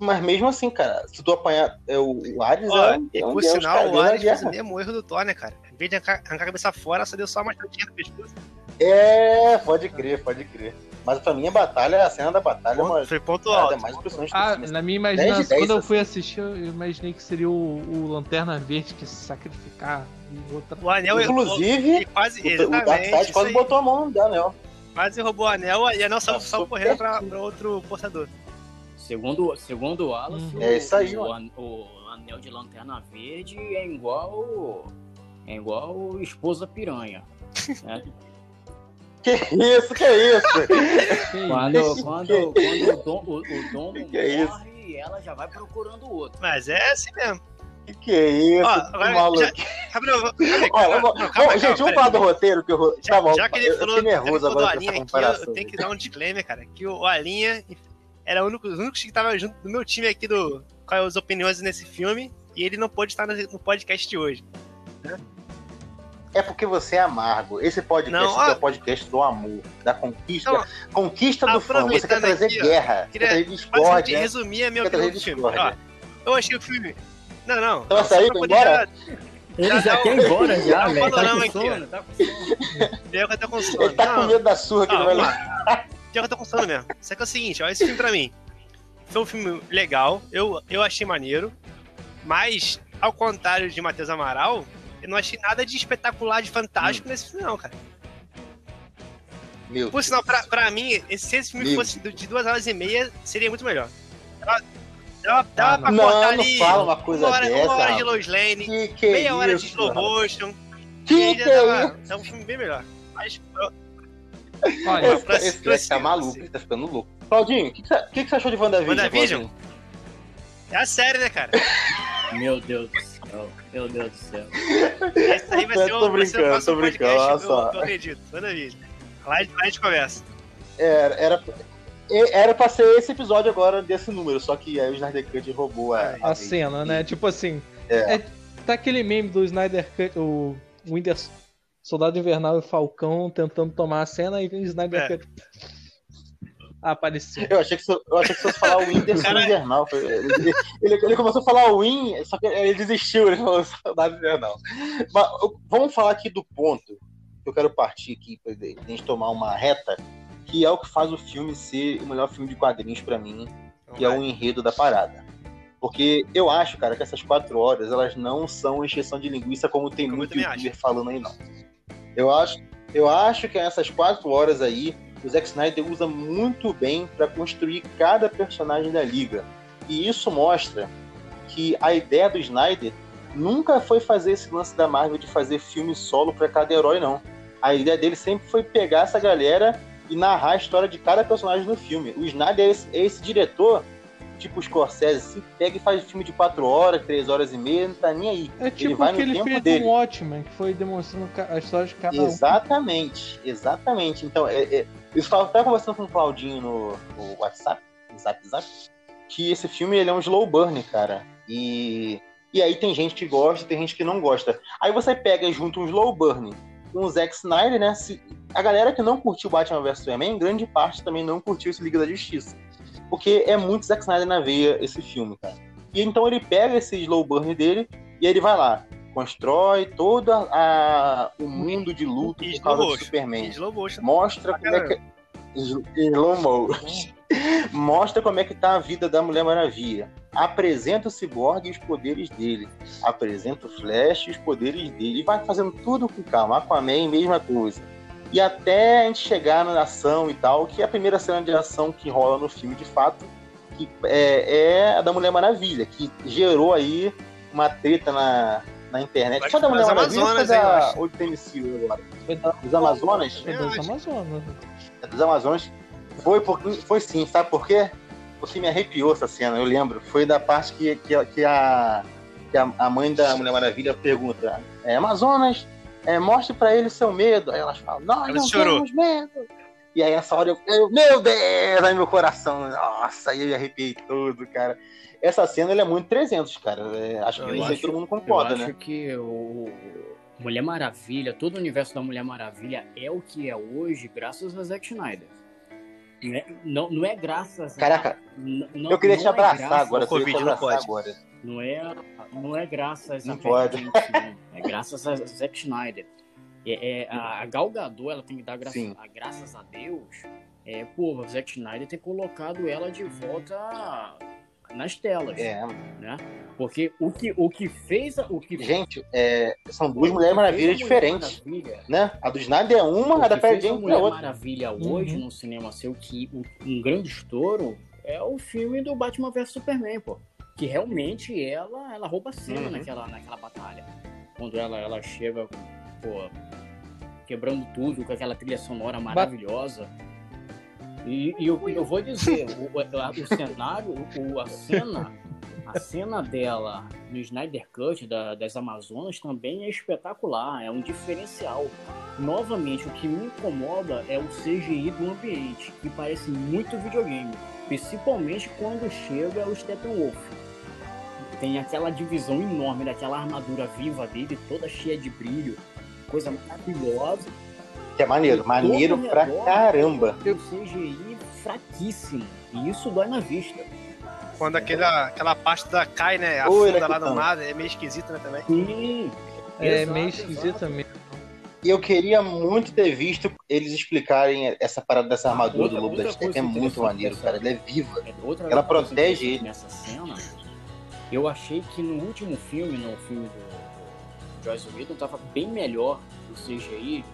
Mas mesmo assim, cara, se tu apanhar é, o, Ares, Ó, é, é um por deus, sinal, cara, o Ares fez o mesmo erro do Thor, né, cara? Em vez de arrancar, a cabeça fora, só deu só uma chatinha no pescoço. É, pode crer, pode crer. Mas pra mim a batalha, a cena da batalha ponto, é uma, foi ponto alto. É mais impressionante. Ah, na minha imaginação, 10 10, quando eu fui assistir, eu imaginei que seria o, o Lanterna Verde que se sacrificar e outra. O anel Inclusive, quase, o, o Darkseid quase botou a mão no anel. Quase roubou o anel e a anel só, só correndo pra, pra outro portador. Segundo, segundo o Wallace, é isso aí, o, o, o, anel de lanterna verde é igual. É igual esposa piranha. Né? Que isso, que isso? quando, quando, quando o, dom, o, o dono que é morre, ela já vai procurando o outro. Mas é assim mesmo. Que que é isso? Ó, agora, maluco. Já, Olha, calma, calma, gente, vamos falar do roteiro que eu já, tá bom, já que ele falou, eu nervoso agora do Alinha aqui, eu, eu tenho que dar um disclaimer, cara, que o Alinha era o único, o único que estava junto do meu time aqui do quais as opiniões nesse filme e ele não pôde estar no podcast de hoje. Né? É porque você é amargo. Esse podcast não, é o podcast do amor, da conquista. Então, conquista do fã. Você quer trazer aqui, guerra, quer trazer discórdia. resumir a minha opinião do filme. Ó, eu achei o filme... Não, não. Então essa aí, embora? Ele já, já quer ir embora já, velho. Tá, com sono, tá com sono. Tô com sono. Ele tá com medo da surra que ele vai levar. Pior que eu tô sono mesmo. Só que é o seguinte, olha esse filme pra mim. Foi um filme legal, eu, eu achei maneiro, mas, ao contrário de Matheus Amaral, eu não achei nada de espetacular, de fantástico hum. nesse filme, não, cara. Meu Por sinal, pra, pra mim, se esse filme Meu. fosse de duas horas e meia, seria muito melhor. Dava, dava, dava ah, pra não, cortar não ali fala uma, coisa uma hora, dessa, uma hora de Lois Lane, que que é meia é hora isso, de slow motion. Que que dava, é, é um filme bem melhor. Mas. Olha, esse, pra, esse pra, tá maluco, ele tá ficando louco. Claudinho, o que, que, que, você achou de WandaVision? WandaVision? É a série, né, cara? Meu Deus do céu. Meu Deus do céu. Esse aí vai ser o, vai ser o próximo podcast, eu, eu acredito. WandaVision. Lá, lá a gente conversa. Era, era, era pra ser esse episódio agora desse número, só que aí o Snyder Cut roubou a, a, a cena, né? Tipo assim. É. é. Tá aquele meme do Snyder Cut, o Winter Soldado Invernal e Falcão tentando tomar a cena e o Snyder é. Cut apareceu. Eu achei que você, eu achei que você fosse falar o Whindersson Invernal. Ele, ele, ele, começou a falar o Win, só que ele desistiu, ele falou Saudade Invernal. Mas vamos falar aqui do ponto que eu quero partir aqui pra gente tomar uma reta, que é o que faz o filme ser o melhor filme de quadrinhos para mim, que é o enredo da parada. Porque eu acho, cara, que essas quatro horas, elas não são encheção de linguiça como tem eu muito youtuber falando aí, não. Eu acho, eu acho que essas quatro horas aí, o Zack Snyder usa muito bem para construir cada personagem da liga. E isso mostra que a ideia do Snyder nunca foi fazer esse lance da Marvel de fazer filme solo para cada herói, não. A ideia dele sempre foi pegar essa galera e narrar a história de cada personagem no filme. O Snyder é esse, é esse diretor, tipo o Scorsese, se pega e faz filme de 4 horas, 3 horas e meia, não tá nem aí. É tipo ele vai que ele fez dele. um Watchmen, que foi demonstrando a história de cada exatamente, um. Exatamente. Então, é, é, eu estava até conversando com o Claudinho no, no WhatsApp, WhatsApp, WhatsApp, que esse filme ele é um slow burn, cara. E, e aí tem gente que gosta, tem gente que não gosta. Aí você pega junto um slow burn com o Zack Snyder, né? Se, a galera que não curtiu Batman vs Superman, em grande parte também não curtiu esse Liga da Justiça. Porque é muito Zack Snyder na veia esse filme, cara. E então ele pega esse slow burn dele e ele vai lá, constrói todo a, o mundo de luta por causa do Superman. Mostra como é que. Slow motion. Mostra como é que tá a vida da Mulher Maravilha. Apresenta o Cyborg e os poderes dele. Apresenta o Flash e os poderes dele. E vai fazendo tudo com calma. Aquaman, mesma coisa. E até a gente chegar na ação e tal, que é a primeira cena de ação que rola no filme, de fato, que é, é a da Mulher Maravilha, que gerou aí uma treta na, na internet. Foi da Mulher Maravilha ou foi da ou do MCU agora? Foi da, dos Amazonas? Foi dos Amazonas. É dos Amazonas. Foi, porque, foi sim, sabe por quê? Porque me arrepiou essa cena, eu lembro. Foi da parte que, que, que, a, que a, a mãe da Mulher Maravilha pergunta: é, Amazonas, é, mostre para ele o seu medo. Aí elas falam: Nós Ela não chorou. temos medo. E aí essa hora eu, eu meu Deus, aí meu coração, nossa, aí eu arrepiei tudo, cara. Essa cena é muito 300, cara. É, acho que acho, todo mundo concorda, eu né? acho que o Mulher Maravilha, todo o universo da Mulher Maravilha é o que é hoje graças a Zack Snyder. Não é, não, não é graças. Caraca, não, eu queria te é abraçar é agora. Covid não pode. Agora. Não é, não é graças não a pode. Gente. É graças a Zack Schneider. É, é, a Gal Gadot, ela tem que dar graça, a, graças a Deus. É, pô, o Zack Schneider ter colocado ela de volta nas telas. É. Né? Porque o que, o que fez. O que... Gente, é, são duas Mulheres Maravilhas diferentes. Maravilha, né? A do Snyder é uma, a da Perry Jenkins é outra. Maravilha hoje uhum. no cinema seu que um grande estouro é o filme do Batman vs Superman, pô. Que realmente ela, ela rouba a cena uhum. naquela, naquela batalha. Quando ela, ela chega, pô, quebrando tudo com aquela trilha sonora maravilhosa. E, e eu, eu vou dizer, o, o, cenário, o, a cena, a cena dela no Snyder Cut da, das Amazonas também é espetacular, é um diferencial. Novamente, o que me incomoda é o CGI do ambiente, que parece muito videogame, principalmente quando chega o Steppenwolf. Tem aquela divisão enorme daquela armadura viva dele, toda cheia de brilho, coisa maravilhosa que é maneiro, maneiro pra caramba. O CGI fraquíssimo. E isso dói na vista. Quando aquela, aquela pasta cai, né? Afunda lá no mar, é meio esquisito, né, também. Sim. É exato, meio esquisito mesmo. E eu queria muito ter visto eles explicarem essa parada dessa armadura outra, do Lobo da Steppe. É muito maneiro, cara. Ela é viva. É, Ela protege ele. Nessa cena, eu achei que no último filme, no filme do, do Joyce Whedon, tava bem melhor o CGI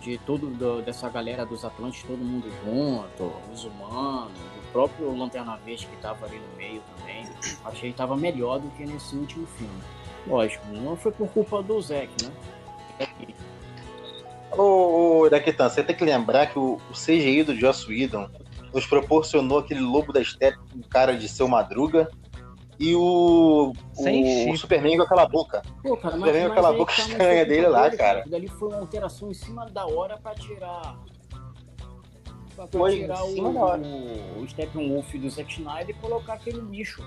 de todo do, dessa galera dos Atlantes, todo mundo junto, os humanos, o próprio Lanterna Verde que tava ali no meio também. Achei que tava melhor do que nesse último filme. Lógico, não foi por culpa do Zack, né? Ô, ô Daquetan, você tem que lembrar que o, o CGI do Joss Whedon nos proporcionou aquele lobo da estética com cara de seu Madruga e o, o Superman com aquela boca. Pô, cara, o Superman com aquela boca tá estranha dele lá, cara. Aquilo ali foi uma alteração em cima da hora pra tirar. Pra, pra foi tirar o, o, o Steppenwolf do Zack Snyder e colocar aquele lixo.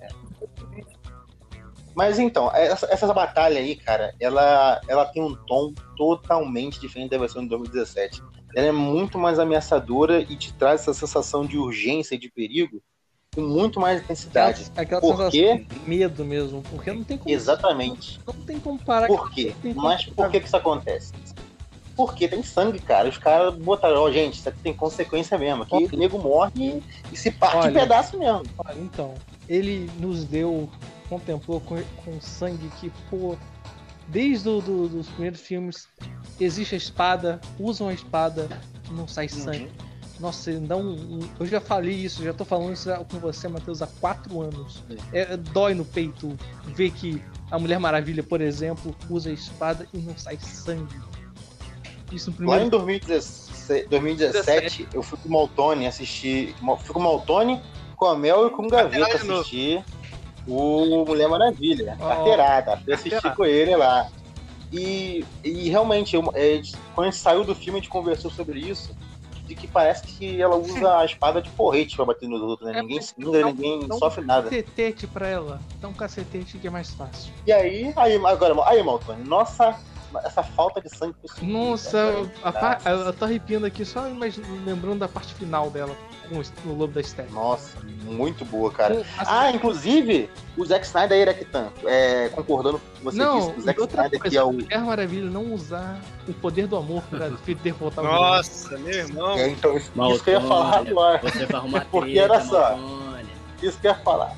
É. Mas então, essa, essa batalha aí, cara, ela, ela tem um tom totalmente diferente da versão de 2017. Ela é muito mais ameaçadora e te traz essa sensação de urgência e de perigo com muito mais intensidade. Aquela, aquela porque... medo mesmo, porque não tem como. Exatamente. Não tem como parar. Por quê? Mas por que, que isso acontece? Porque tem sangue, cara. Os caras botaram, ó, oh, gente, isso aqui tem consequência mesmo. Aqui o nego morre e, se parte olha, em pedaço mesmo. Olha, então, ele nos deu, contemplou com, com sangue que, pô, desde do, do, dos primeiros filmes, existe a espada, usam a espada, não sai uhum. sangue. Nossa, dá um, um, Eu já falei isso, já tô falando isso com você, Matheus, há quatro anos. É, dói no peito ver que a Mulher Maravilha, por exemplo, usa a espada e não sai sangue. Isso no primeiro. Lá em 2017, 2017 eu fui com o Maltone assistir. Fui com o Maltone, com a Mel e com o Gaveta assistir o Mulher Maravilha, oh, carteirada. Fui assistir com ele lá. E, e realmente, eu, é, quando a gente saiu do filme, a gente conversou sobre isso de que parece que ela usa a espada de porrete pra bater nos outros, né? É, ninguém sangra, ninguém dá sofre nada. Um cacetete pra ela. Dá um cacetete que é mais fácil. E aí, aí agora, aí, Maltone, nossa essa falta de sangue possível. Nossa, eu, a, eu tô arrepiando aqui só lembrando da parte final dela com o Lobo da Steppe. Nossa, muito boa, cara. Com, ah, inclusive, o Zack Snyder era que tanto. É, concordando com você não, disse, o Zack Snyder coisa, que é o. É maravilha não usar o poder do amor pra derrotar o Nossa, meu irmão. É, então, isso, isso que eu ia falar agora. Você vai arrumar Porque era só. Isso que eu ia falar.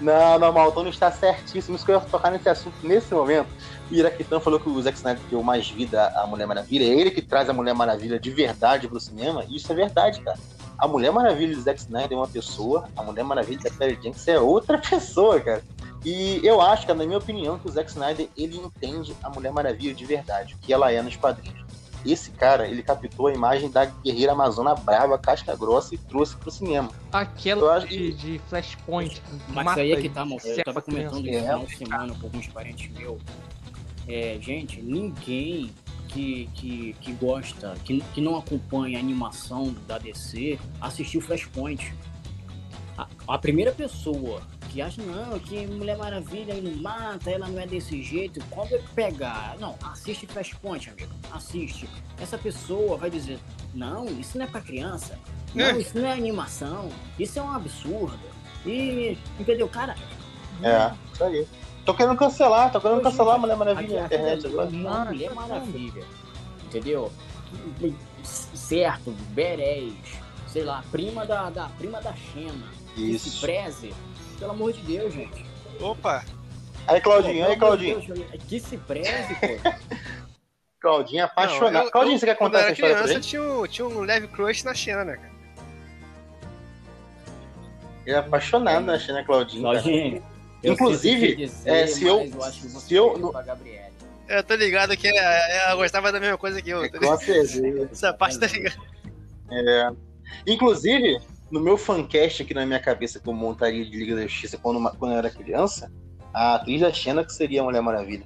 Não, não, Maltone está certíssimo. Isso que eu ia tocar nesse assunto nesse momento. O Iraquitan falou que o Zack Snyder deu mais vida à Mulher Maravilha. É ele que traz a Mulher Maravilha de verdade pro cinema. E isso é verdade, cara. A Mulher Maravilha do Zack Snyder é uma pessoa, a Mulher Maravilha da Perry Jenkins é outra pessoa, cara. E eu acho, na minha opinião, que o Zack Snyder ele entende a Mulher Maravilha de verdade, o que ela é nos quadrinhos. Esse cara, ele captou a imagem da guerreira amazona brava, casca grossa e trouxe pro cinema. Aquela de, que... de Flashpoint. Mas aí é que tá, mano. Eu tava comentando isso é, semana com alguns parentes meus é, gente, ninguém que, que, que gosta, que, que não acompanha a animação da DC, assistiu Flashpoint. A, a primeira pessoa que acha, não, que Mulher Maravilha não mata, ela não é desse jeito, quando eu pegar, não, assiste Flashpoint, amigo, assiste. Essa pessoa vai dizer, não, isso não é pra criança, não, é. isso não é animação, isso é um absurdo. E, entendeu, cara? É, isso aí. Tô querendo cancelar, tô querendo cancelar a Mulher Maravilha na internet agora. Mulher Maravilha. Entendeu? Certo, Berés, sei lá, prima da, da prima da Xena. Isso. Que se preze. Pelo amor de Deus, gente. Opa! Aí, Claudinho, aí, Claudinho. que se preze, pô. Claudinho é apaixonado. Claudinho, você quer contar essa história criança, tinha um, tinha um leve crush na Xena, né, cara? Ele é apaixonado na Xena, Claudinho. Claudinho. Eu Inclusive, dizer, é, se eu. Eu se eu eu tô ligado que é, ela gostava da mesma coisa que eu. Tá Com certeza. Essa parte tá ligada. É. Inclusive, no meu fancast aqui na minha cabeça que eu montaria de Liga da Justiça quando, quando eu era criança, a atriz da Xena que seria a Mulher Maravilha.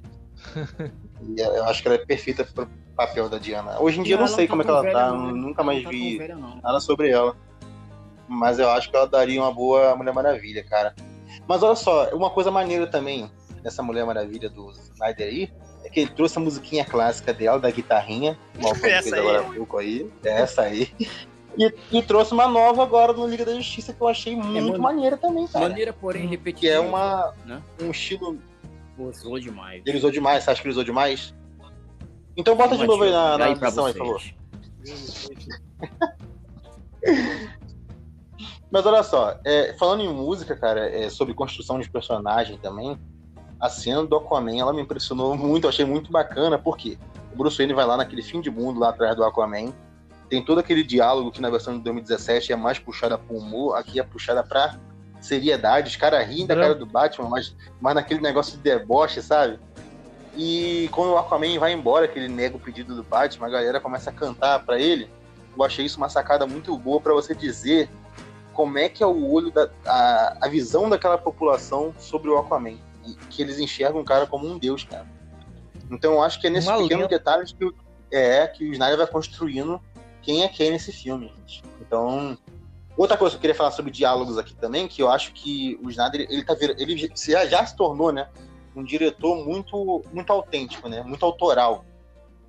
eu acho que ela é perfeita pro papel da Diana. Hoje em dia eu não sei tá como é que ela tá, não, nunca mais tá vi velha, nada sobre ela. Mas eu acho que ela daria uma boa Mulher Maravilha, cara. Mas olha só, uma coisa maneira também dessa Mulher Maravilha do Snyder aí é que ele trouxe a musiquinha clássica dela, da guitarrinha, mal fez agora há pouco aí, essa aí. E, e, trouxe uma nova agora no Liga da Justiça que eu achei é muito é maneira também, cara. Maneira, porém, repetitiva. Que é uma, né? um estilo. usou demais. Ele usou demais, você acha que ele usou demais? Então bota de novo aí na, na edição aí, por favor. Mas olha só, é, falando em música, cara, é, sobre construção de personagem também, a cena do Aquaman, ela me impressionou muito, eu achei muito bacana, porque o Bruce Wayne vai lá naquele fim de mundo lá atrás do Aquaman, tem todo aquele diálogo que na versão de 2017 é mais puxada para humor, aqui é puxada para seriedade, os caras riem da cara do Batman, mas, mas naquele negócio de deboche, sabe? E quando o Aquaman vai embora, que ele nega o pedido do Batman, a galera começa a cantar para ele. Eu achei isso uma sacada muito boa para você dizer como é que é o olho da a, a visão daquela população sobre o Aquaman, que eles enxergam o cara como um deus, cara. Então eu acho que é nesses pequenos detalhes que é que o Snyder vai construindo quem é quem nesse filme, gente. Então, outra coisa que eu queria falar sobre diálogos aqui também, que eu acho que o Snyder ele tá ele já, já se tornou, né, um diretor muito muito autêntico, né, muito autoral.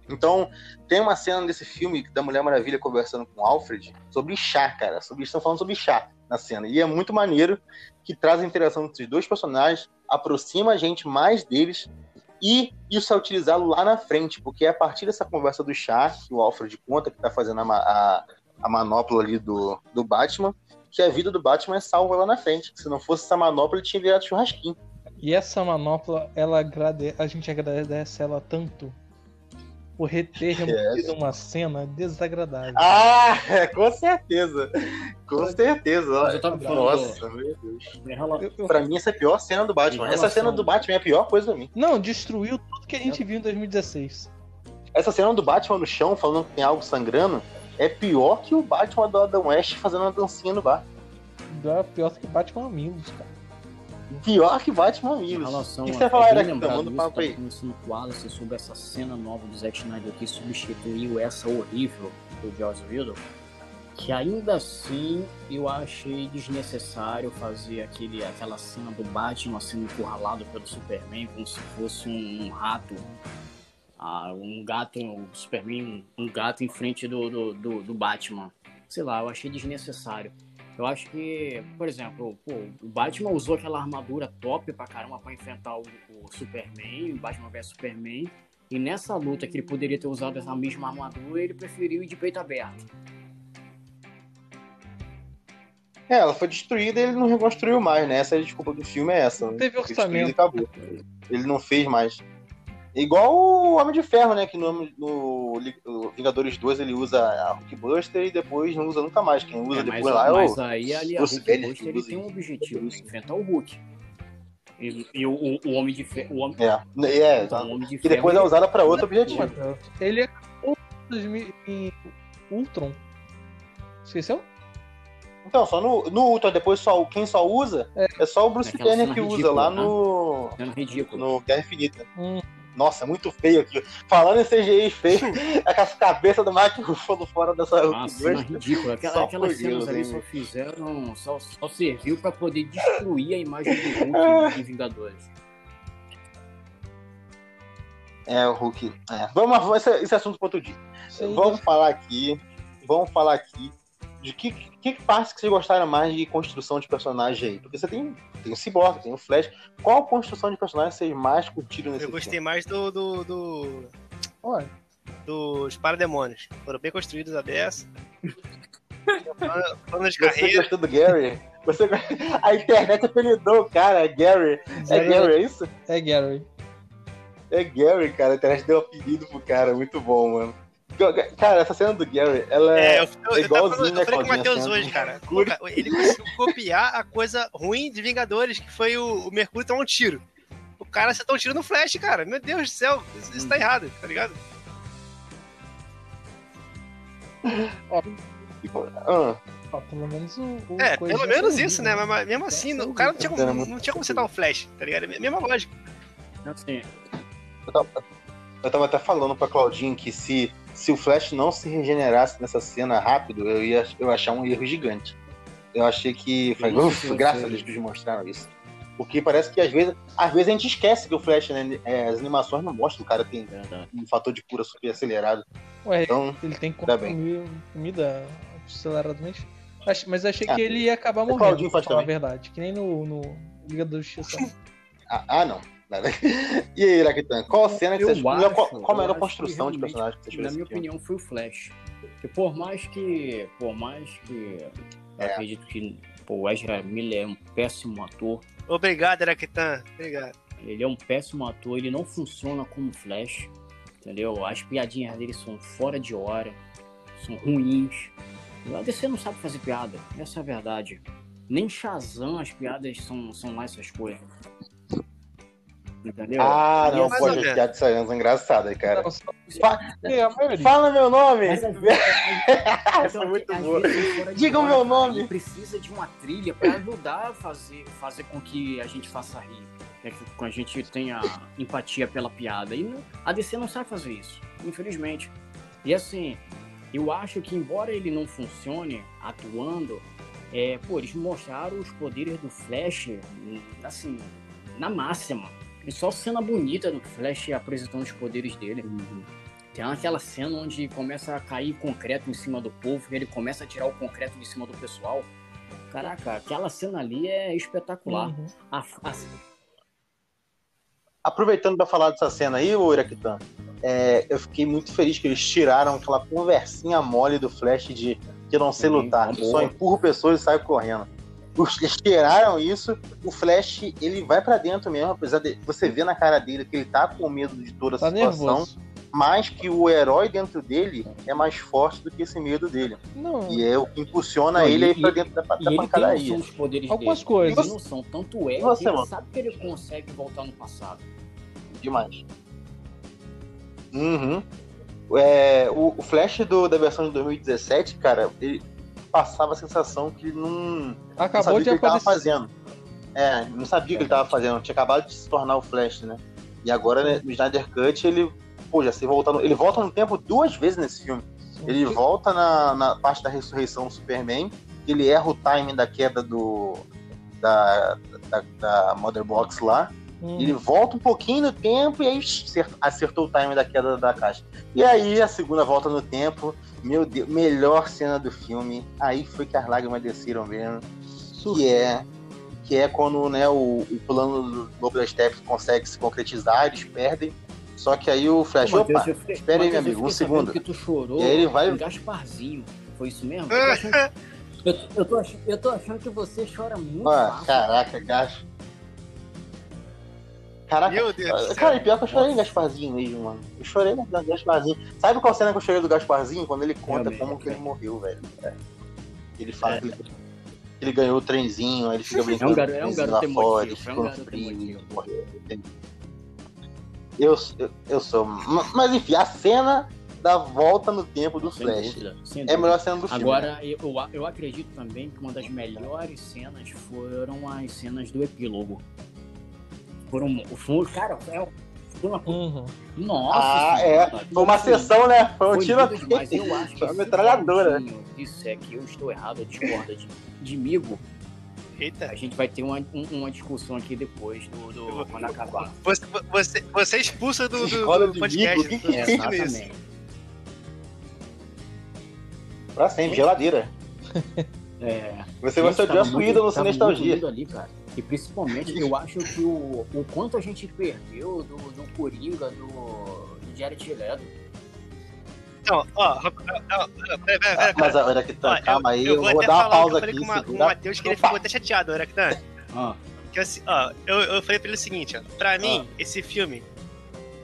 Então, tem uma cena desse filme da Mulher Maravilha conversando com Alfred sobre chá, cara. Sobre, estão falando sobre chá na cena. E é muito maneiro que traz a interação entre os dois personagens, aproxima a gente mais deles e isso é utilizado lá na frente, porque é a partir dessa conversa do chá, que o Alfred conta que tá fazendo a, a, a manopla ali do, do Batman, que a vida do Batman é salva lá na frente. Se não fosse essa manopla, ele tinha virado churrasquinho. E essa manopla, ela agrade... a gente agradece ela tanto por ter removido uma cena desagradável. Ah, com certeza. Com certeza. Mas eu tava Nossa, meu Deus. Pra mim, essa é a pior cena do Batman. Essa cena do Batman é a pior coisa pra mim. Não, destruiu tudo que a gente viu em 2016. Essa cena do Batman no chão, falando que tem algo sangrando, é pior que o Batman do Adam West fazendo uma dancinha no bar. É pior que Batman Amigos, cara. Pior que Batman Amigos. relação O que você falar, Eric? lembrado Manda um isso, papo aí. conversando com o sobre essa cena nova do Zack Snyder que substituiu essa horrível do Joss Whedon, que ainda assim eu achei desnecessário fazer aquele, aquela cena do Batman sendo encurralado pelo Superman como se fosse um, um rato. Ah, um gato, o Superman, um gato em frente do, do, do, do Batman. Sei lá, eu achei desnecessário. Eu acho que, por exemplo, pô, o Batman usou aquela armadura top pra caramba pra enfrentar o, o Superman, o Batman vs Superman. E nessa luta que ele poderia ter usado essa mesma armadura, ele preferiu ir de peito aberto. É, ela foi destruída e ele não reconstruiu mais, né? Essa é a desculpa do filme, é essa. Não teve orçamento. acabou. Ele não fez mais. Igual o Homem de Ferro, né? Que no, no, no Vingadores 2 ele usa a Hulkbuster e depois não usa nunca mais. Quem usa É, mas, depois lá é mas o. aí ali a Bruce Hulk Banner, Buster, ele inclusive. tem um objetivo, enfrentar o Hulk. E, e o, o, o Homem de Ferro. O homem, É, é então, o Homem de que depois é usada pra outro objetivo. Ele em 2000 em Ultron. Esqueceu? Então, só no, no Ultra, depois só, quem só usa é, só o Bruce Banner que usa ridícula, lá né? no, sendo ridículo. no Guerra Infinita. Hum. Nossa, é muito feio aquilo. Falando em CGI feio, é com as cabeças do Mark Ruffalo fora dessa cena Hulkbuster. ridícula. Aquela, Só aquelas cenas ali só fizeram. Só, só serviu pra poder destruir a imagem do Hulk em Vingadores. É, o Hulk. É. Vamos, vamos esse, esse assunto para outro dia. Aí Vamos falar aqui. Vamos falar aqui de que, que partes que vocês gostaram mais de construção de personagem aí. Porque você tem, tem o Cyborg, tem o Flash. Qual construção de personagem vocês mais curtiram nesse Eu gostei filme? mais do. do, do Olha, dos parademônios. Foram bem construídos a beça. Plano- de Você carreira. gostou do Gary? Você... A internet apelidou o cara, Gary. É Gary, é isso? É Gary. É Gary, cara. A internet deu apelido pro cara. Muito bom, mano. Cara, essa cena do Gary, ela É, é, eu, eu, eu, igualzinho, falando- né, eu falei com o? Matheus hoje, cara. Ele conseguiu copiar a coisa ruim de Vingadores, que foi o, o Mercúrio tomar um tiro. O cara acertou um tiro no Flash, cara. Meu Deus do céu, isso, isso tá errado, tá ligado? Ah, Ó, pelo menos o. o É, coisa pelo menos isso, né? Mas, mas mesmo assim, o cara não tinha, Era como, não tinha como acertar um Flash, tá ligado? É a mesma lógica. Assim, eu, tava, eu tava até falando pra Claudinho que se, se o Flash não se regenerasse nessa cena rápido, eu ia eu achar um erro gigante. Eu achei que. Falei, ufa, graças a Deus que eles mostraram isso. Porque parece que às vezes, às vezes a gente esquece que o Flash, né? é, as animações não mostram, o cara tem um fator de cura super acelerado. Ué, Então, ele tem que consumir comida aceleradamente. Mas achei Ah, que ele ia acabar morrendo, Claudinho pra faz falar a também. verdade. Que nem no, no Liga da Justiça. ah, ah, não. E aí, Iraquitan, qual cena que Eu vocês. qual, qual acho- a melhor acho construção de personagem que vocês Na minha opinião, foi o Flash. Porque por mais que. Por mais que. Eu É. acredito que pô, o Ezra Miller é um péssimo ator. Obrigado, Araquitan. Obrigado. Ele é um péssimo ator, ele não funciona como Flash. Entendeu? As piadinhas dele são fora de hora, são ruins. A DC não sabe fazer piada, essa é a verdade. Nem Shazam as piadas são, são lá essas coisas. Entendeu? Ah, E não, pode, ou menos. piada de Saiyans engraçada, cara. Não, é, a. Fala meu nome! Mas Essa Então, é muito boa. é Diga o meu nome. precisa de uma trilha para ajudar a fazer, fazer com que a gente faça rir. né, que com a gente tenha empatia pela piada. E a DC não sabe fazer isso, infelizmente. E assim, eu acho que embora ele não funcione atuando, é, pô, eles mostraram os poderes do Flash, assim, na máxima. E só cena bonita do Flash apresentando os poderes dele. Tem aquela cena onde começa a cair concreto em cima do povo e ele começa a tirar o concreto de cima do pessoal. Caraca, aquela cena ali é espetacular. Uhum. A- a- Aproveitando pra falar dessa cena aí, ô Iraquitan, é, eu fiquei muito feliz que eles tiraram aquela conversinha mole do Flash de que eu não sei Sim, lutar, tá só empurro pessoas e saio correndo. Os- Eles tiraram isso, o Flash ele vai pra dentro mesmo, apesar de você ver na cara dele que ele tá com medo de toda a Tá situação. nervoso. mas que o herói dentro dele é mais forte do que esse medo dele. Não. E é o que impulsiona não, ele aí pra dentro da, da e pancadaria. Ele tem poderes Algumas dele. coisas. Ele noção. Tanto é você, que ele mano? sabe que ele consegue voltar no passado. Demais. Uhum. É, o, o, Flash do, da versão de 2017, cara, ele passava a sensação que não, Acabou não sabia de o que ele aparecer. tava fazendo. É, não sabia o que ele tava fazendo, tinha acabado de se tornar o Flash, né? E agora, né, no Snyder Cut, ele, pô, já se volta no, ele volta no tempo duas vezes nesse filme. Ele volta na, na parte da ressurreição do Superman, ele erra o timing da queda do da, da, da Mother Box lá, Hum. Ele volta um pouquinho no tempo e aí acertou o time da queda da caixa. E aí a segunda volta no tempo, meu Deus, melhor cena do filme. Aí foi que as lágrimas desceram mesmo. Que é que é quando né, o, o plano do Lobo das Steps consegue se concretizar, eles perdem. Só que aí o Flash, Pô, opa, fiquei, espera aí, meu amigo, um segundo. Que tu chorou e aí ele vai... Gasparzinho. Foi isso mesmo? Eu, eu, tô achando, eu tô achando que você chora muito. Ah, caraca, Gacho. Caraca, Meu Deus cara, e pior que eu chorei em Gasparzinho mesmo, mano. Eu chorei no Gasparzinho. Sabe qual cena que eu chorei do Gasparzinho? Quando ele conta como que ele morreu, velho. É. Ele fala é. que ele, ele, ganhou o trenzinho, aí ele fica brincando. É um garoto, é um garoto emotivo, fora, ele é um garoto frio, eu, eu, eu sou. Mas enfim, a cena da volta no tempo do sem Flash. Dúvida, é a melhor cena do filme. Agora, eu, eu acredito também que uma das melhores cenas foram as cenas do epílogo foram. Foi, cara, é, foi uma uhum. Nossa! Ah, é. Foi uma sessão, né? Foi um tiro. Mas eu acho que. Foi uma metralhadora. Isso é que eu estou errado, discorda de, de migo. Eita. A gente vai ter uma, uma discussão aqui depois do, do quando acabar. Você, você, você é expulsa do, do, do podcast. Migo, que é Exatamente. Pra sempre, geladeira. É. Você vai ser o Joss Whedon no Nostalgia. Ali, cara. E principalmente, eu acho que o, o quanto a gente perdeu do, do Coringa, do, do Jared Leto. Então, ó, peraí, peraí, Mas, Araquitan, calma aí, eu, eu vou, dar uma pausa aqui. Eu falei com o Matheus que ele ficou até chateado, Araquitan. Ah. Que assim, ó, eu, eu falei pra ele o seguinte, ó, pra mim, ah. esse filme,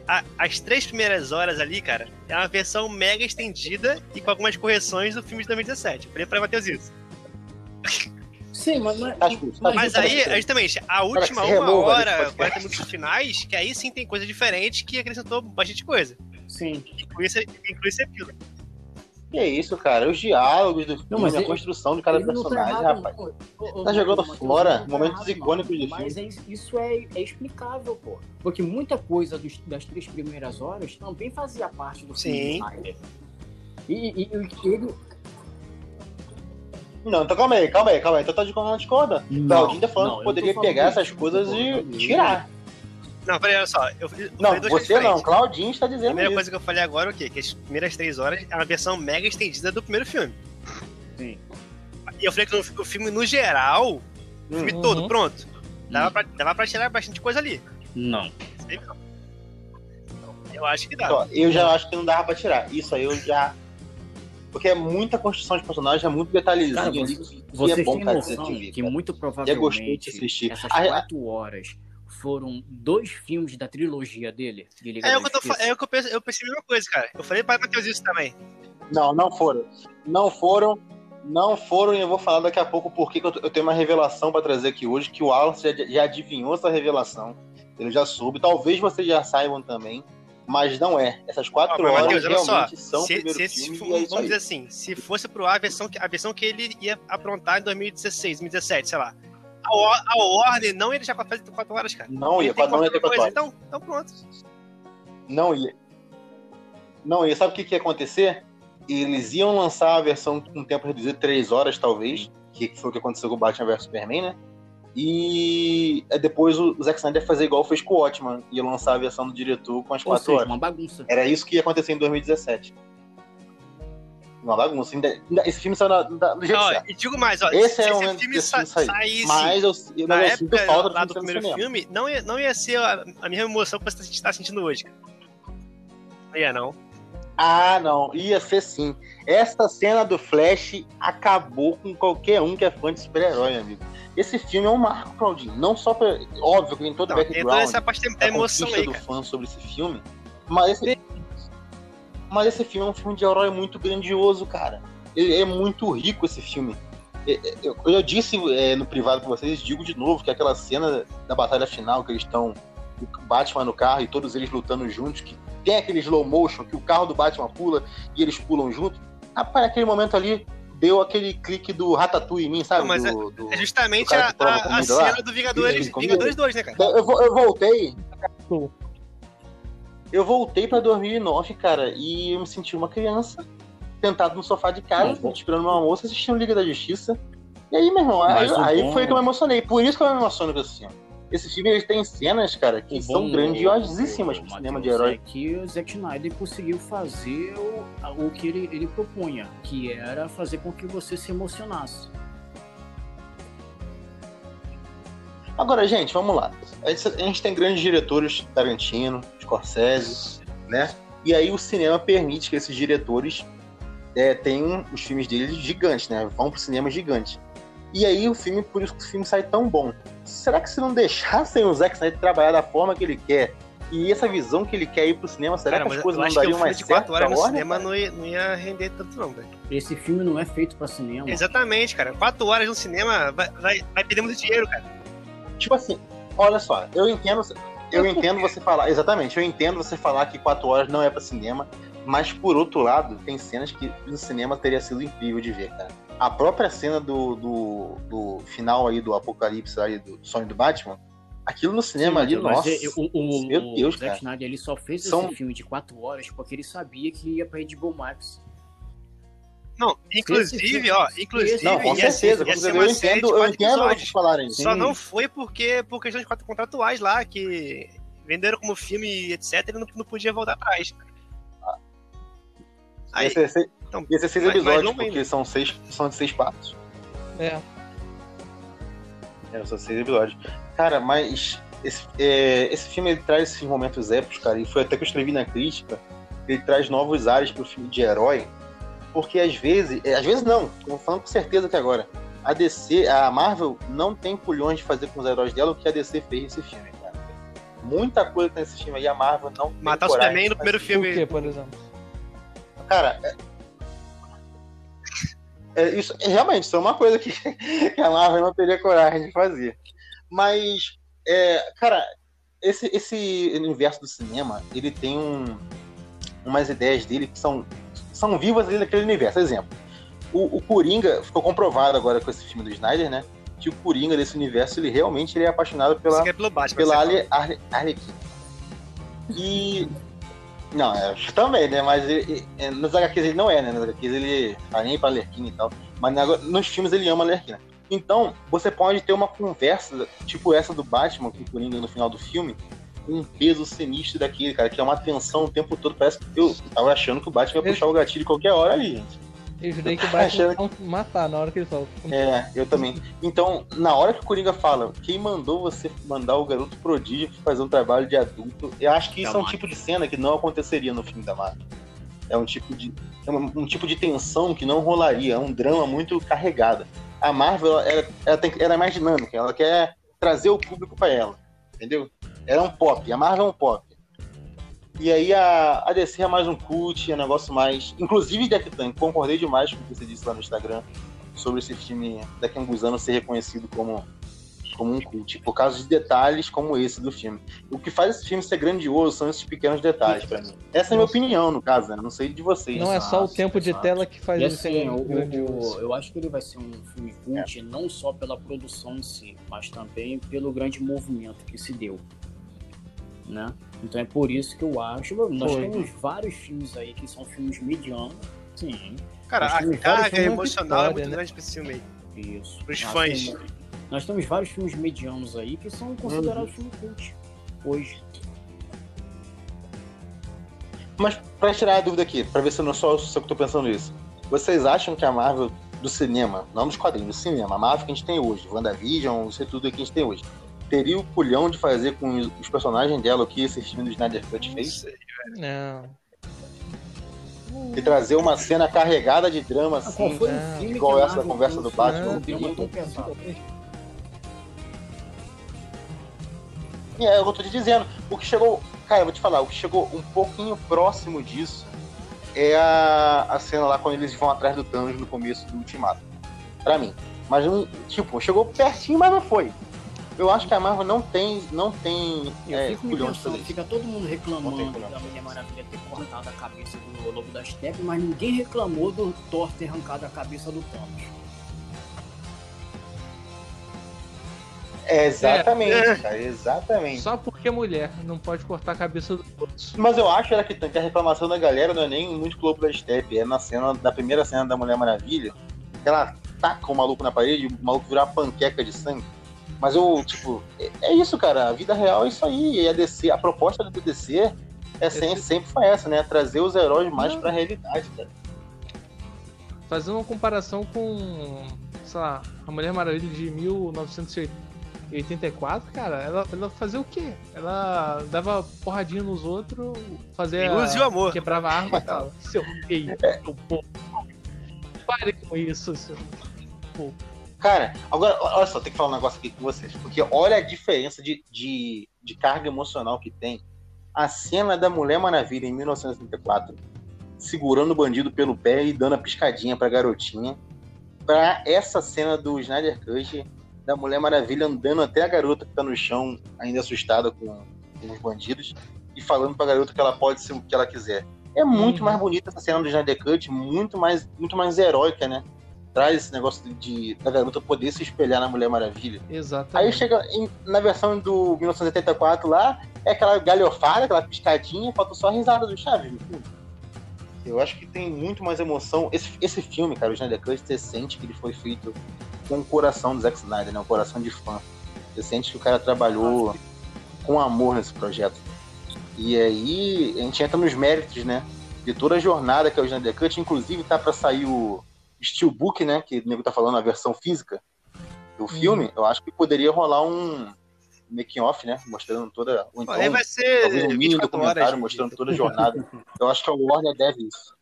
a, as três primeiras horas ali, cara, é uma versão mega estendida e com algumas correções do filme de 2017. Eu falei pra Matheus isso. Sim, mas, mas, mas, mas aí, justamente, a última uma remova, hora, 40 minutos finais, que aí sim tem coisa diferente que acrescentou bastante coisa. Sim. Inclui esse, inclui esse. Que é isso, cara? Os diálogos do filme, não, a ele, construção de cada personagem, tá errado, rapaz. Não, tá jogando fora momentos tá icônicos do filme. Mas é, isso é, é, explicável, pô. Porque muita coisa dos, das três primeiras horas também fazia parte do filme Sim. E, e, e ele, não, então calma aí, calma aí, calma aí. Então tá de como discorda. Claudinho tá falando não, que poderia pegar essas coisas e tirar. Não, peraí, olha só. Eu, não, você não, Claudinho está dizendo. A primeira isso. coisa que eu falei agora é o quê? Que as primeiras três horas é uma versão mega estendida do primeiro filme. Sim. E eu falei que o filme, no geral, o filme uhum. todo, pronto. Dava, pra, dava pra tirar bastante coisa ali. Não. Eu acho que dá. Eu já acho que não dava pra tirar. Isso aí eu já porque é muita construção de personagem, é muito detalhezinho cara, ali. Vocês é bom, têm noção que, que muito provavelmente é essas quatro horas foram dois filmes da trilogia dele. De é, o que eu tô, é o que eu, penso, eu pensei a mesma coisa, cara. Eu falei para Matheus isso também. Não, não foram. Não foram. Não foram, e eu vou falar daqui a pouco porque eu, eu tenho uma revelação para trazer aqui hoje, que o Alan já, já adivinhou essa revelação. Ele já soube. Talvez vocês já saibam também mas não é. Essas quatro ah, horas Mateus, realmente só, são se, se esse, filme, é Vamos dizer assim, se fosse pro A, a versão, a versão que ele ia aprontar em 2016, 2017, sei lá. A, a Warner não ia deixar pra fazer quatro horas, cara. Não ia, não ia ter quatro horas. Então, então pronto. Não ia. Não ia. Sabe o que, que ia acontecer? Eles iam lançar a versão com tempo reduzido, três horas talvez, que foi o que aconteceu com o Batman vs Superman, né? E é, depois o Zack Snyder ia fazer igual fez com o Watchman, ia lançar a versão do diretor com as Ou quatro seja, horas. uma bagunça. Era isso que ia acontecer em 2017. Uma bagunça. Esse filme saiu na, na, no jeito. E digo mais, ó, esse se é esse filme sa saísse mas eu, eu, na eu época falta lá do primeiro filme, não ia, não ia ser a, a mesma emoção que você está sentindo hoje. Não ia, não. Ah, não. Ia ser sim. Essa cena do Flash acabou com qualquer um que é fã de super-herói, amigo. Esse filme é um marco, Claudinho. Não só pra. Óbvio que tem todo o background. Tem toda essa parte da emoção aí, do fã sobre esse filme. Mas esse, Mas esse filme é um filme de herói muito grandioso, cara. Ele é muito rico esse filme. É, é, eu, eu disse é, no privado com vocês, digo de novo, que aquela cena da batalha final, que eles estão o Batman no carro e todos eles lutando juntos, que tem aquele slow motion, que o carro do Batman pula e eles pulam junto. Rapaz, naquele momento ali, deu aquele clique do Ratatouille em mim, sabe? Não, mas do, é, do, é justamente a, a, a cena do Vingadores, Vingadores 2, né, cara? Eu, eu voltei. Eu voltei pra 2009, cara, e eu me senti uma criança, sentado no sofá de casa, não, esperando uma moça assistindo Liga da Justiça. E aí, meu irmão, aí, aí foi que eu me emocionei. Por isso que eu me emociono com esse filme. Esse filme ele tem cenas, cara, que são grandiosíssimas pro cinema de herói. É que o Zack Snyder conseguiu fazer o, o que ele, ele propunha, que era fazer com que você se emocionasse. Agora, gente, vamos lá. A gente tem grandes diretores, Tarantino, Scorsese, né? E aí o cinema permite que esses diretores é, tenham os filmes deles gigantes, né? Vão pro cinema gigante. E aí o filme, por isso que o filme sai tão bom. Será que se não deixassem o Zack Snyder trabalhar da forma que ele quer, e essa visão que ele quer ir pro cinema, será Cara, que as coisas não dariam mais certo? 4 horas no cinema não ia, não ia, render tanto, não, velho. Esse filme não é feito pra cinema. Exatamente, cara. 4 horas no cinema vai, vai, vai perder muito dinheiro, cara. Tipo assim, olha só, eu entendo. Eu entendo você falar, exatamente, eu entendo você falar que 4 horas não é para cinema, mas por outro lado, tem cenas que no cinema teria sido incrível de ver, cara a própria cena do, do, do final aí do Apocalipse aí do sonho do Batman, aquilo no cinema Sim, ali, nossa, o, o, meu Deus, o cara. Zack Snyder ele só fez São... esse filme de quatro horas porque ele sabia que ia pra HBO Max. Não, inclusive, ó, inclusive. Não, com certeza, ia ser, ia eu entendo, eu entendo vocês falarem Só não foi porque por questão de contratuais lá, que venderam como filme, etc, ele não, não podia voltar atrás. Aí, esse, então, ia ser seis mas, episódios, mas porque são seis, são de seis partes. É. É, são seis episódios. Cara, mas esse, é, esse filme ele traz esses momentos épicos, cara, e foi até que eu escrevi na crítica. Ele traz novos ares pro filme de herói, porque às vezes, é, às vezes não, tô falando com certeza que agora, a DC, a Marvel não tem culhões de fazer com os heróis dela o que a DC fez nesse filme, cara. Muita coisa tem nesse filme aí, a Marvel não Matar o Superman no primeiro filme. O que, por exemplo? Cara, é, é, isso realmente isso é uma coisa que, que, a Marvel não teria coragem de fazer. Mas, é, cara, esse, esse universo do cinema, ele tem um, umas ideias dele que são, são vivas ali naquele universo. Exemplo, o, o Coringa, ficou comprovado agora com esse filme do Snyder, né? Que o Coringa desse universo, ele realmente ele é apaixonado pela, é pelo Batman, pela Arlequina. E não, é, também, né? Mas ele, ele, nos HQs ele não é, né? Nos HQs ele tá nem pra Lerquina e tal. Mas nos filmes ele ama a Lerquina. Então, você pode ter uma conversa, tipo essa do Batman com o Coringa no final do filme, com um peso sinistro daquele, cara, que é uma tensão o tempo todo. Parece que eu tava achando que o Batman ia puxar o gatilho qualquer hora ali, gente. Eu jurei que o Batman ia matar na hora que ele fala. É, eu também. Então, na hora que o Coringa fala, quem mandou você mandar o garoto prodígio fazer um trabalho de adulto? Eu acho que isso é um tipo de cena que não aconteceria no filme da Marvel. É um tipo de é um, um, tipo de tensão que não rolaria, é um drama muito carregado. A Marvel ela, ela, tem, ela é mais dinâmica, ela quer trazer o público para ela, entendeu? Ela é um pop, a Marvel é um pop. E aí a, a DC é mais um cult, é um negócio mais. Inclusive, Jack Tan, concordei demais com o que você disse lá no Instagram sobre esse filme daqui a alguns anos ser reconhecido como, como um cult, por causa de detalhes como esse do filme. O que faz esse filme ser grandioso são esses pequenos detalhes para mim. Essa é a minha opinião, no caso, né? não sei de vocês. Não é só o tempo de tela que faz ele ser assim, grandioso. Eu acho que ele vai ser um filme cult é. não só pela produção em si, mas também pelo grande movimento que se deu. Né? Então é por isso que eu acho. Nós Foi. temos vários filmes aí que são filmes medianos. Sim. Cara, a carga emocional é muito né? grande pra esse filme aí. Isso. Pros nós fãs. Temos, nós temos vários filmes medianos aí que são considerados uhum. filmes cult hoje. Mas pra tirar a dúvida aqui, pra ver se eu não sou só que tô pensando nisso. Vocês acham que a Marvel do cinema, não dos quadrinhos, do cinema, a Marvel que a gente tem hoje, WandaVision, isso tudo que a gente tem hoje, teria o pulhão de fazer com os personagens dela o que esse filme do Snyder Cut fez? Não. E trazer uma cena carregada de drama assim, igual essa da conversa do Batman. Não, é, eu tô te dizendo. O que chegou. Cara, eu vou te falar, o que chegou um pouquinho próximo disso é a, a cena lá quando eles vão atrás do Thanos no começo do Ultimato. Pra mim. Mas, tipo, chegou pertinho, mas não foi. Eu acho que a Marvel não tem. Não tem eu é, fico me pensando, fica todo mundo reclamando da Mulher Maravilha ter cortado a cabeça do Lobo da Steppe, mas ninguém reclamou do Thor ter arrancado a cabeça do Thanos. É, exatamente, é. cara, exatamente. Só porque é mulher, não pode cortar a cabeça do outros. Mas eu acho que, que a reclamação da galera não é nem muito Globo da Steppe, é na cena, da primeira cena da Mulher Maravilha, que ela taca o maluco na parede e o maluco vira uma panqueca de sangue. Mas eu, tipo, é, é isso, cara. A vida real é isso aí. E a DC, a proposta do DC é sempre, sempre foi essa, né? Trazer os heróis mais pra realidade, cara. Fazendo uma comparação com, sei lá, a Mulher Maravilha de 1984, cara, ela, ela fazia o quê? Ela dava porradinha nos outros, fazia. Luz e o amor. Quebrava arma e tal. Seu feio, seu povo. Pare com isso, seu povo. Cara, agora, olha só, tem que falar um negócio aqui com vocês. Porque olha a diferença de, de, de carga emocional que tem a cena da Mulher Maravilha em 1934, segurando o bandido pelo pé e dando a piscadinha pra garotinha, pra essa cena do Snyder Cut da Mulher Maravilha andando até a garota que tá no chão, ainda assustada com, com os bandidos, e falando pra garota que ela pode ser o que ela quiser. É muito uhum. mais bonita essa cena do Snyder Cut, muito mais, muito mais heróica, né? Traz esse negócio de, da garota poder se espelhar na Mulher Maravilha. Exato. Aí chega em, na versão do 1984 lá, é aquela galhofada, aquela piscadinha, falta só a risada do Chaves no filme. Eu acho que tem muito mais emoção. Esse, esse filme, cara, o Snyder Cut, você sente que ele foi feito com o coração do Zack Snyder, né? Um coração de fã. Você sente que o cara trabalhou com amor nesse projeto. E aí a gente entra nos méritos, né? De toda a jornada que é o Snyder Cut, inclusive tá para sair o steelbook, né? Que o nego tá falando a versão física do uhum. filme, eu acho que poderia rolar um making off, né? Mostrando toda. Ou então, Aí vai ser talvez um mini documentário mostrando toda a jornada. eu acho que a Warner deve isso.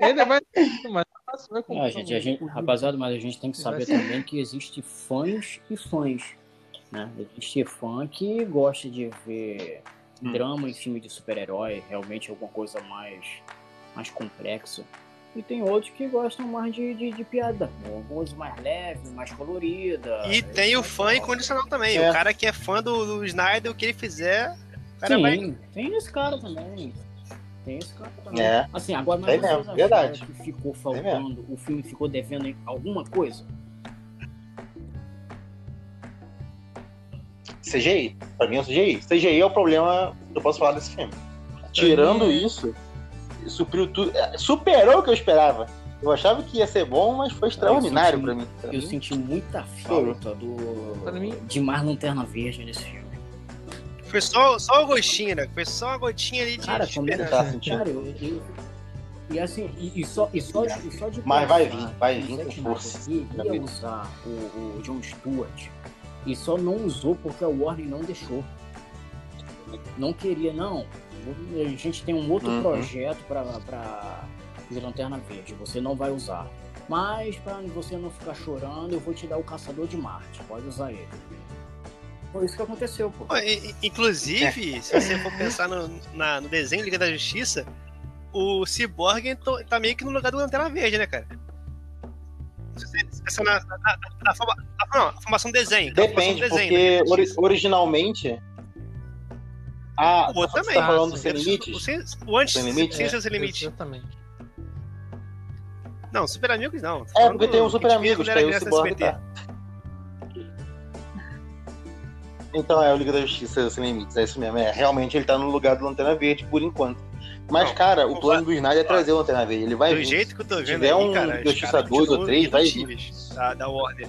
Ele vai. Mas vai ah, gente, a gente, rapaziada, mas a gente tem que saber também que existe fãs e fãs. Né? Existe fã que gosta de ver hum. drama em filme de super-herói, realmente alguma coisa mais, mais complexa. E tem outros que gostam mais de, de, de piada. Alguns mais leve, mais colorida. E tem o fã incondicional também. É. O cara que é fã do, do Snyder, o que ele fizer. Sim, vai... tem esse cara também. Tem esse cara também. É. Assim, agora tem mesmo, verdade. que ficou faltando, o filme ficou devendo alguma coisa? CGI. Pra mim é o CGI. CGI é o problema que eu posso falar desse filme. Tirando isso, supriu tudo. É, superou o que eu esperava. Eu achava que ia ser bom, mas foi extraordinário para mim. eu senti muita falta do mim... de Mar Lanterna Verde nesse filme. Foi só, só o gostinho, né? Foi só uma gotinha ali de Cara, como é tá sentindo? Cara, eu, eu, e assim, e, e, só, e, só, e só de Mas vai vir, vai vir com força. Ia usar o, o John Stewart e só não usou porque a Warner não deixou. Não queria, não a gente tem um outro uhum. projeto para de Lanterna Verde, você não vai usar. Mas para você não ficar chorando, eu vou te dar o Caçador de Marte, pode usar ele. Foi isso que aconteceu, pô. Inclusive, é. se você for pensar no, na, no desenho Liga da Justiça, o Cyborg tá meio que no lugar do Lanterna Verde, né, cara? Essa na, na, na, na, forma, não, a formação desenho. Depende, desenho, porque ori originalmente ah, o outro também. Tá falando do Sem Limites? O, sem, o antes, Sem Limites? Sem, sem Limite. Exatamente. Não, Super Amigos não. É, porque tem os Super Amigos, que aí o Cyborg tá. Então é o Liga da Justiça Sem Limites, é isso mesmo. É, realmente ele tá no lugar do Lanterna Verde por enquanto. Mas, não, cara, o plano do Snyder é trazer o Lanterna Verde. Ele vai do vir. jeito que eu tô vendo Se tiver um cara, Justiça 2 ou 3, vai vir. Da, da Warner.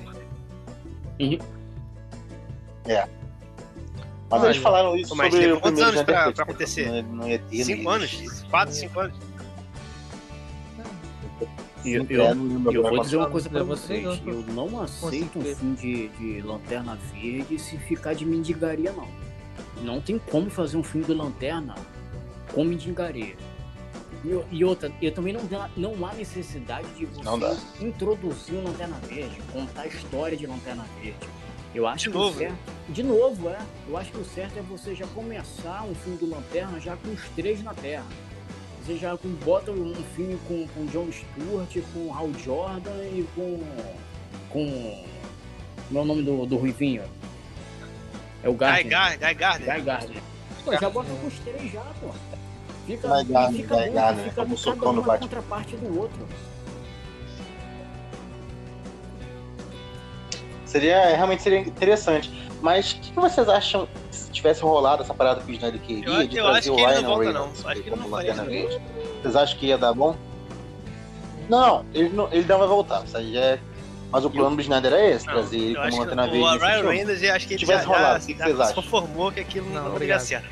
Uhum. É. Mas eles falaram isso Mas sobre o quantos anos pra, pra acontecer? Não, não ia ter cinco anos? Quatro, cinco anos? Eu, eu, eu, eu vou dizer uma coisa pra vocês. Eu não aceito um filme de, de Lanterna Verde se ficar de mendigaria, não. Não tem como fazer um filme de Lanterna com mendigaria. E, e outra, eu também não, não há necessidade de você introduzir o Lanterna Verde, contar a história de Lanterna Verde eu acho de que novo. o certo, de novo, é. Eu acho que o certo é você já começar um filme do Lanterna já com os três na Terra. você já bota um filme com, com John Stewart, com Hal Jordan e com. com. Meu é nome do, do Ruivinho. É o Gardner. Guy, Guy Gardner. Guy Gardner. Pô, já bota com os três já, pô. Fica, Guy Gardner, fica Guy Gardner, fica como cada uma Batman. contraparte do outro. Seria, realmente seria interessante. Mas o que, que vocês acham se tivesse rolado essa parada que o Snyder queria Eu- de eu trazer o que ele não Ryan volta, Reynolds não. Como Lanterna. Verde? Vocês acham que ia dar bom? Não, ele não, ele não vai voltar. Isso aí é... Mas o plano do Snyder é esse, Não, trazer ele como Lanterna o Verde. nesse Ryan. Reynolds, eu acho que ele tivesse já, rolado, já, o que já se conformou que aquilo Não, não, ia certo.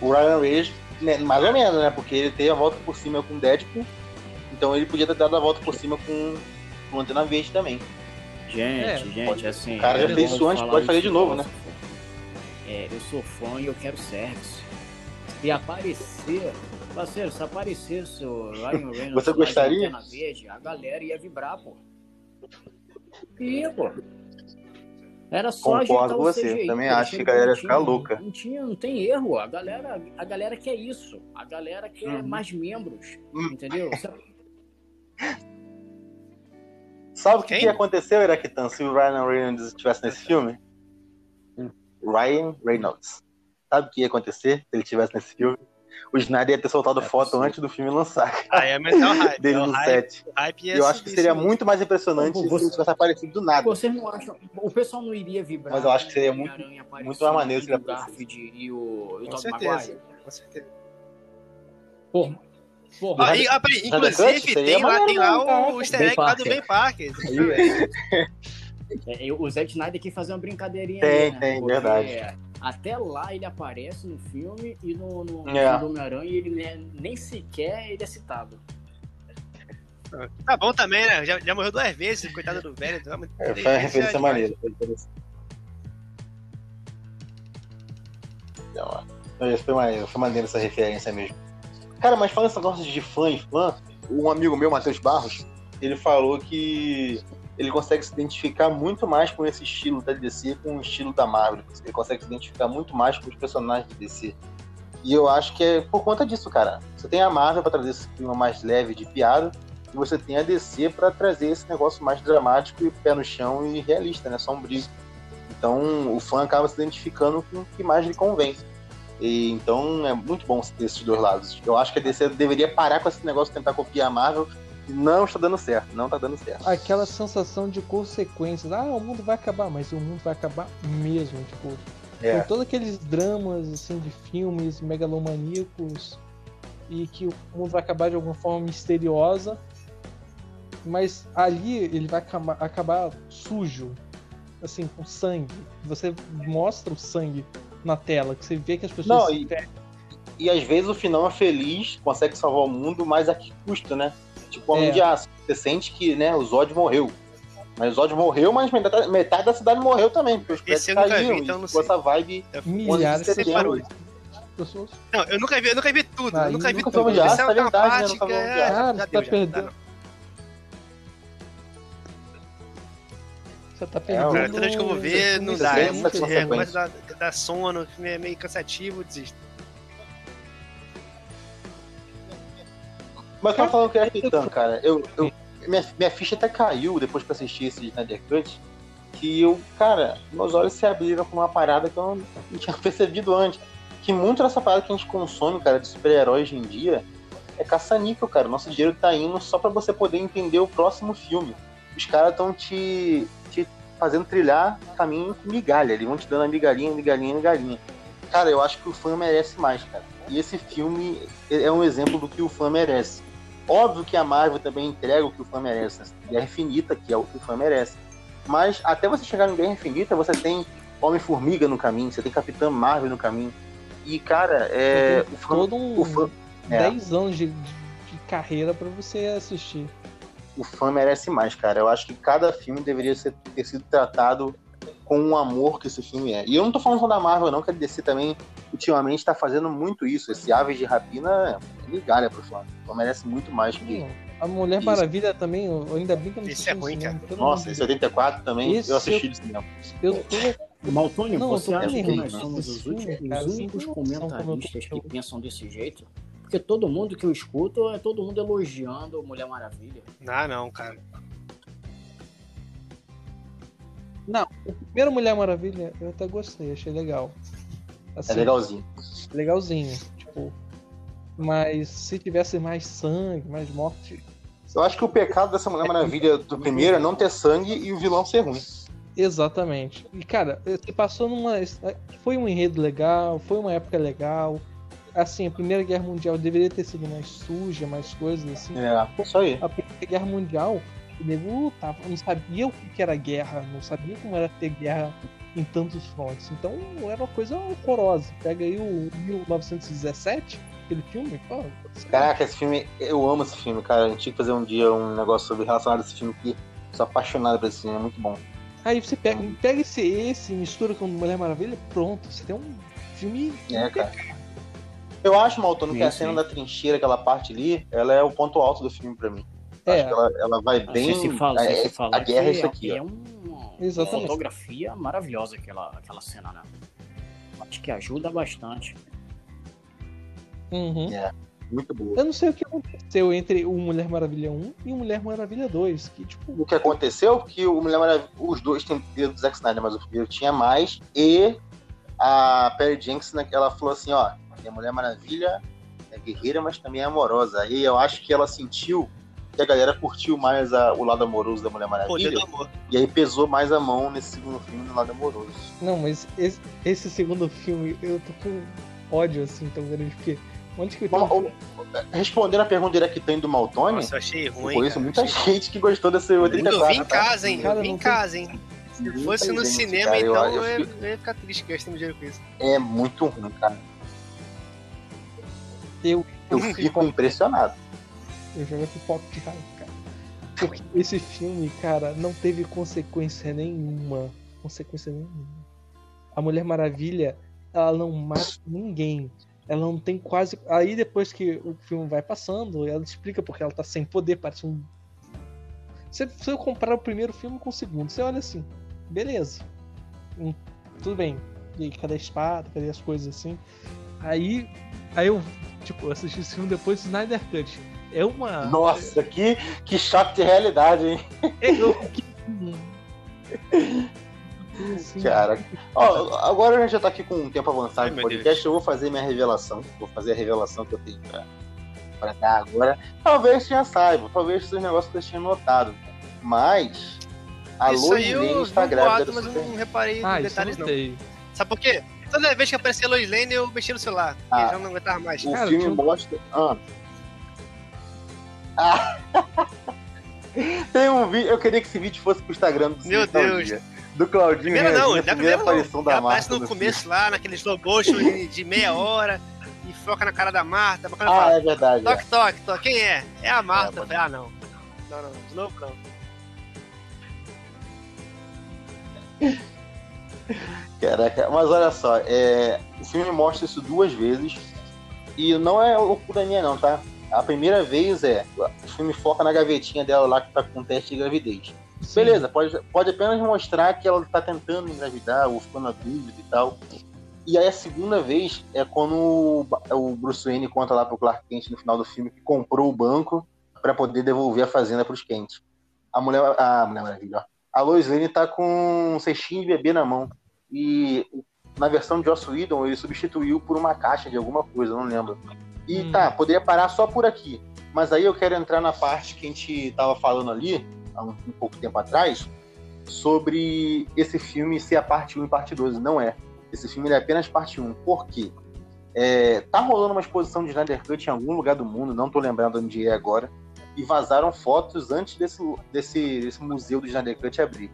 O Ryan Reynolds, né, mais ou menos, né? Porque ele teve a volta por cima com o Deadpool. Então ele podia ter dado a volta por cima com o Lanterna Verde também. Gente, É, gente, pode- assim. o cara já fez isso antes, pode fazer de novo, né? É, eu sou fã e eu quero service. Se aparecer, parceiro, se aparecesse o Ryan Reynolds Você gostaria? Lanterna Verde, a galera ia vibrar, pô. Ia, pô. Era só Concordo com você, CGI, também acho que a galera ia ficar louca. Não tinha, não tem erro. A galera, a galera quer isso. A galera quer Uhum. mais membros, Hum. entendeu? Sabe o que, que aconteceu, Iraquitan, se o Ryan Reynolds estivesse nesse filme? Ryan Reynolds. Sabe o que ia acontecer se ele estivesse nesse filme? O Snyder ia ter soltado É foto possível. antes do filme lançar. Aí é hype. Dele é o no hype, set. hype ia eu acho que seria muito mais impressionante Pô, se você- ele tivesse aparecido do nada. Vocês não acham. O pessoal não iria vibrar. Mas eu acho que seria com o muito- muito mais maneiro se ele aparecesse. Garfield e o, e o Com certeza. Maguire. Com certeza. Porra. Porra. Ah, e, ah, peraí, inclusive, tem lá, tem lá o easter egg lá do. Ben Parker. É, o Zack Snyder quis fazer uma brincadeirinha Tem, ali, né? tem, Porque verdade. Até lá ele aparece no filme e no, no, É. no Homem-Aranha ele né, nem sequer ele é citado. Tá bom também, né? Já, já morreu duas vezes, coitado do velho. então, mas É, três foi uma referência já- maneira. Então, Foi maneiro, foi maneiro essa referência mesmo. Cara, mas falando esse negócio de fã e fã, um amigo meu, Matheus Barros, ele falou que ele consegue se identificar muito mais com esse estilo da DC com o estilo da Marvel. Ele consegue se identificar muito mais com os personagens da DC. E eu acho que é por conta disso, cara. Você tem a Marvel pra trazer esse clima mais leve de piada, e você tem a DC pra trazer esse negócio mais dramático e pé no chão e realista, né? Sombrio. Então o fã acaba se identificando com o que mais lhe convém. E, então é muito bom ter esses dois lados. Eu acho que a DC deveria parar com esse negócio de tentar copiar a Marvel e não está dando certo, não está dando certo. Aquela sensação de consequências. Ah, o mundo vai acabar, mas o mundo vai acabar mesmo. Tipo, É. com todos aqueles dramas assim de filmes megalomaníacos e que o mundo vai acabar de alguma forma misteriosa. Mas ali ele vai acabar, acabar sujo, assim, com sangue. Você mostra o sangue na tela, que você vê que as pessoas Não, se e-. E às vezes o final é feliz, consegue salvar o mundo, mas a que custa, né? Tipo, Homem É. de Aço. Você sente que né, o Zod morreu. Mas o Zod morreu, mas metade, metade da cidade morreu também, porque os prédios nunca vi, caíram. então não sei. essa vibe milhares de pessoas. Não, eu nunca vi, eu nunca vi tudo. Ah, eu nunca vi nunca tudo. aço, é verdade, né? parte é-. Cara, deu, tá já. perdendo. Tá, tá É, perdendo. Cara, vez que eu vou ver, não dá. É muito é, a dar, dar sono, o filme é meio cansativo, desisto. Mas eu tava falando que era Titã, cara. Eu, eu, minha, minha ficha até caiu depois que eu assisti esse Snyder Cut. Que eu, cara, meus olhos se abriram com uma parada que eu não tinha percebido antes. Que muito dessa parada que a gente consome, cara, de super-heróis hoje em dia é caça-níquel, cara. Nosso dinheiro tá indo só pra você poder entender o próximo filme. Os caras estão te, te fazendo trilhar caminho com migalha. Eles vão te dando a migalhinha, migalhinha, migalhinha. Cara, eu acho que o fã merece mais, cara. E esse filme é um exemplo do que o fã merece. Óbvio que a Marvel também entrega o que o fã merece. Né? Guerra Infinita, que é o que o fã merece. Mas até você chegar em Guerra Infinita, você tem Homem-Formiga no caminho, você tem Capitã Marvel no caminho. E, cara, é. Tem O fã, todo um o fã, é. 10 anos de, de- de carreira pra você assistir. O fã merece mais, cara. Eu acho que cada filme deveria ser, ter sido tratado com o amor que esse filme é. E eu não tô falando só da Marvel, não, que a DC também, ultimamente, tá fazendo muito isso. Esse Aves de Rapina é migalha pro fã. Então merece muito mais que. A Mulher Isso. Maravilha também, eu- ainda bem que eu não Esse assisti é ruim, pelo Nossa, esse de 84 também, Esse eu assisti de cinema. Eu tô Maltônio, não, você acha que nós somos os, últimos, cara, os únicos comentaristas que pensam desse jeito? Porque todo mundo que eu escuto é todo mundo elogiando Mulher Maravilha. Ah, não, cara. Não, o primeiro Mulher Maravilha eu até gostei, achei legal. Assim, é legalzinho. Legalzinho, tipo. Mas se tivesse mais sangue, mais morte. Eu acho que o pecado dessa Mulher Maravilha do primeiro é não ter sangue e o vilão ser ruim. Exatamente. E, cara, você passou numa. Foi um enredo legal, foi uma época legal. Assim, a Primeira Guerra Mundial deveria ter sido mais suja, mais coisas assim. É, isso aí. A Primeira Guerra Mundial, o nego tava, não sabia o que era guerra, não sabia como era ter guerra em tantos frontes. Então era uma coisa horrorosa. Pega aí o 1917, aquele filme. Pô, Caraca, esse filme, eu amo esse filme, cara. A gente tinha que fazer um dia um negócio sobre relacionado a esse filme que sou apaixonado por esse filme, é muito bom. Aí você pega, pega esse, esse, mistura com Mulher Maravilha, pronto, você tem um filme. É, cara. Eu acho, Maltono, que a cena da trincheira, aquela parte ali, ela é o ponto alto do filme pra mim. É. Acho que ela, ela vai bem. Se fala, é, se fala a guerra é isso aqui. É um, uma fotografia maravilhosa aquela, aquela cena, né? Acho que ajuda bastante. Uhum. É. Muito boa. Eu não sei o que aconteceu entre o Mulher Maravilha 1 e o Mulher Maravilha 2. Que, tipo... O que aconteceu é que o Mulher Maravilha, os dois têm dedo do Zack Snyder, mas o primeiro tinha mais. E a Perry Jenkins, né, ela falou assim: ó, a Mulher Maravilha é guerreira, mas também é amorosa. E eu acho que ela sentiu que a galera curtiu mais a, o lado amoroso da Mulher Maravilha. E aí pesou mais a mão nesse segundo filme no lado amoroso. Não, mas esse, esse segundo filme eu tô com ódio assim tão grande, porque Onde que Bom, Respondendo a pergunta direta que tem do Maltoni, Nossa, eu achei ruim. Conheço cara, muita gente que gostou desse 84. Eu vi em casa, hein? Cara, eu vi em casa, hein? Se fosse no gente, cinema, cara, então eu, eu, eu, ia ficar triste gastando dinheiro com isso. É muito ruim, cara. Eu, eu fico impressionado. Eu jogo pipoca de raiva, cara. Porque esse filme, cara, não teve consequência nenhuma. Consequência nenhuma. A Mulher Maravilha, ela não mata ninguém ela não tem quase. Aí depois que o filme vai passando, ela explica porque ela tá sem poder, parece um. Se você comparar o primeiro filme com o segundo, você olha assim, beleza. Hum, tudo bem. E aí, cadê a espada? Cadê as coisas assim? Aí. Aí eu, tipo, assisti esse filme depois do Snyder Cut. É uma. Nossa, que, que choque de realidade, hein? É, eu, que... Cara, ó, agora a gente já tá aqui com um tempo avançado no podcast. Deus. Eu vou fazer minha revelação. Vou fazer a revelação que eu tenho pra, pra dar agora. Talvez já saiba, talvez esses negócios que eu tinha notado. Mas a Lois Lane está grávida. Mas eu não reparei ah, detalhes, não. Sabe por quê? Toda vez que aparecia a Lois Lane, eu mexia no celular. Ah, já não aguentava mais. O Cara, filme mostra. Ah. ah. Tem um vídeo. Eu queria que esse vídeo fosse pro Instagram do Meu Deus. Dia do Claudinho. Primeiro não, da primeira aparição da Marta. Aparece no, no começo filme. lá, naquele slow motion de, de, meia hora, e foca na cara da Marta. Ah, fala, é verdade. Toque, é. toque, toque. Quem é? É a Marta. É, falei, ah, não. Não, não, de novo não. Caraca, mas olha só, é, o filme mostra isso duas vezes. E não é loucura minha, não, tá? A primeira vez é. O filme foca na gavetinha dela lá que tá com teste de gravidez. Sim. Beleza, pode, pode apenas mostrar que ela está tentando engravidar ou ficando na dúvida e tal. E aí a segunda vez é quando o, o Bruce Wayne conta lá pro Clark Kent no final do filme que comprou o banco para poder devolver a fazenda para os Kent. A mulher, a mulher maravilha, a Lois Lane tá com um cestinho de bebê na mão. E na versão de Joss Whedon ele substituiu por uma caixa de alguma coisa, não lembro. E hum. tá, poderia parar só por aqui. Mas aí eu quero entrar na parte que a gente tava falando ali, há um, um pouco tempo atrás, sobre esse filme ser a parte 1 e parte 2. Não é. Esse filme é apenas parte 1. Por quê? É, tá rolando uma exposição de Snyder Cut em algum lugar do mundo, não tô lembrando onde é agora, e vazaram fotos antes desse, desse, desse museu do Snyder Cut abrir.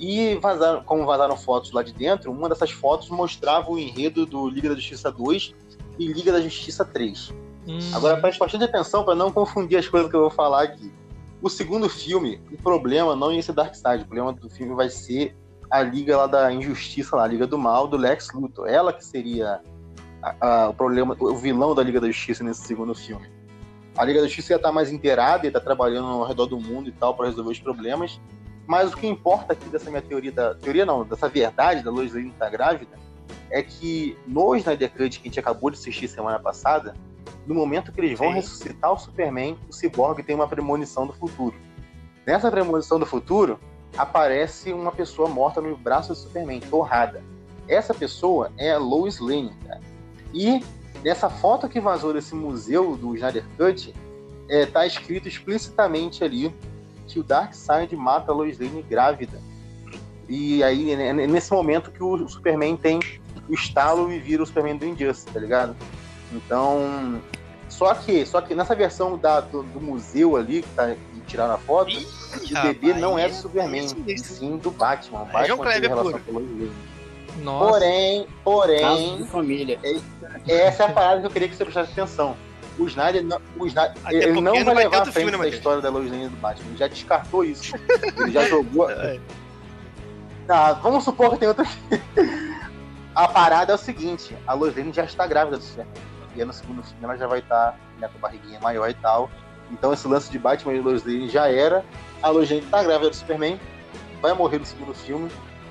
E vazaram, como vazaram fotos lá de dentro, uma dessas fotos mostrava o enredo do Liga da Justiça 2 e Liga da Justiça 3. Hum. Agora preste bastante atenção para não confundir as coisas que eu vou falar aqui. O segundo filme, o problema não ia ser Darkseid, o problema do filme vai ser a Liga lá da Injustiça, lá, a Liga do Mal, do Lex Luthor. Ela que seria a, a, o problema, o vilão da Liga da Justiça nesse segundo filme. A Liga da Justiça ia estar mais inteirada, ia estar trabalhando ao redor do mundo e tal para resolver os problemas. Mas o que importa aqui dessa minha teoria, da teoria não, dessa verdade da Lois Lane estar grávida, é que no Snyder Cut que a gente acabou de assistir semana passada, no momento que eles vão Sim. ressuscitar o Superman, o Cyborg tem uma premonição do futuro. Nessa premonição do futuro, aparece uma pessoa morta no braço do Superman, torrada. Essa pessoa é a Lois Lane, cara. E nessa foto que vazou desse museu do Snyder Cut, é, tá escrito explicitamente ali que o Darkseid mata a Lois Lane grávida. E aí, é nesse momento que o Superman tem o estalo e vira o Superman do Injustice, tá ligado? Então, só que, só que nessa versão da, do, do museu ali, que tá tiraram a foto, Ih, o bebê não é do Superman, é sim do Batman. O Batman João Kleber relação com Nossa. Porém, porém. família. É, essa é a parada que eu queria que você prestasse atenção. O Snyder, não, o Snyder ele não vai, vai levar a frente da história da Lois Lane do Batman. Ele já descartou isso. Ele já jogou. É. ah, vamos supor que tem outra. a parada é o seguinte: a Lois Lane já está grávida do Superman. E no segundo filme ela já vai estar né, com a barriguinha maior e tal. Então esse lance de Batman e Lois Lane já era. A Lois Lane tá grávida do Superman, vai morrer no segundo filme.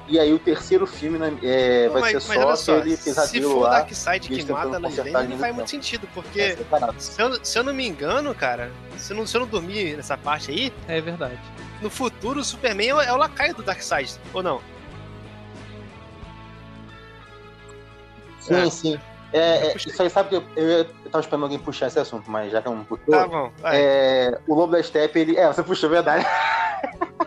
E aí o terceiro filme né, é, vai mas, ser mas só aquele pesadelo se for lá. Darkseid que mata a Lois Lane, não faz muito sentido, porque é se, eu, se eu não me engano, cara, se eu não, se eu não dormir nessa parte aí... É verdade. No futuro, o Superman é o lacaio do Darkseid, ou não? Sim, é. sim. É, é, isso aí sabe que eu, eu, eu tava esperando alguém puxar esse assunto, mas já que é um puxou. Tá bom. É, o Lobo da Steppe, ele. É, você puxou, verdade.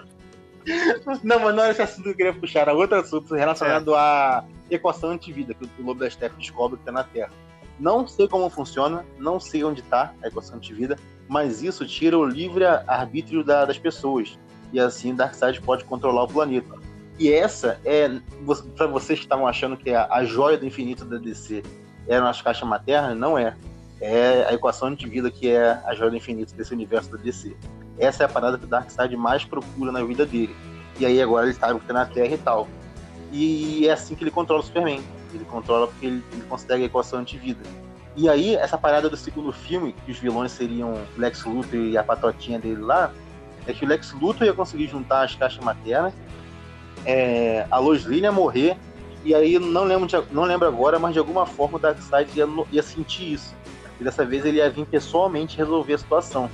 não, mas não era esse assunto que eu queria puxar, era outro assunto relacionado é. à equação antivida que o Lobo da Steppe descobre que tá na Terra. Não sei como funciona, não sei onde tá a equação antivida, mas isso tira o livre arbítrio da, das pessoas. E assim Darkseid pode controlar o planeta. E essa é, para vocês que estavam achando que é a joia do infinito da DC eram as caixas maternas, não é. É a equação de vida que é a joia do infinito desse universo da DC. Essa é a parada que o Darkseid mais procura na vida dele. E aí agora ele sabe que tá na Terra e tal. E é assim que ele controla o Superman. Ele controla porque ele, ele consegue a equação antivida. E aí, essa parada do segundo filme, que os vilões seriam Lex Luthor e a patotinha dele lá, é que o Lex Luthor ia conseguir juntar as caixas maternas, é, a Lois Lane ia morrer e aí não lembro, de, não lembro agora, mas de alguma forma o Darkseid ia, ia sentir isso. E dessa vez ele ia vir pessoalmente resolver a situação.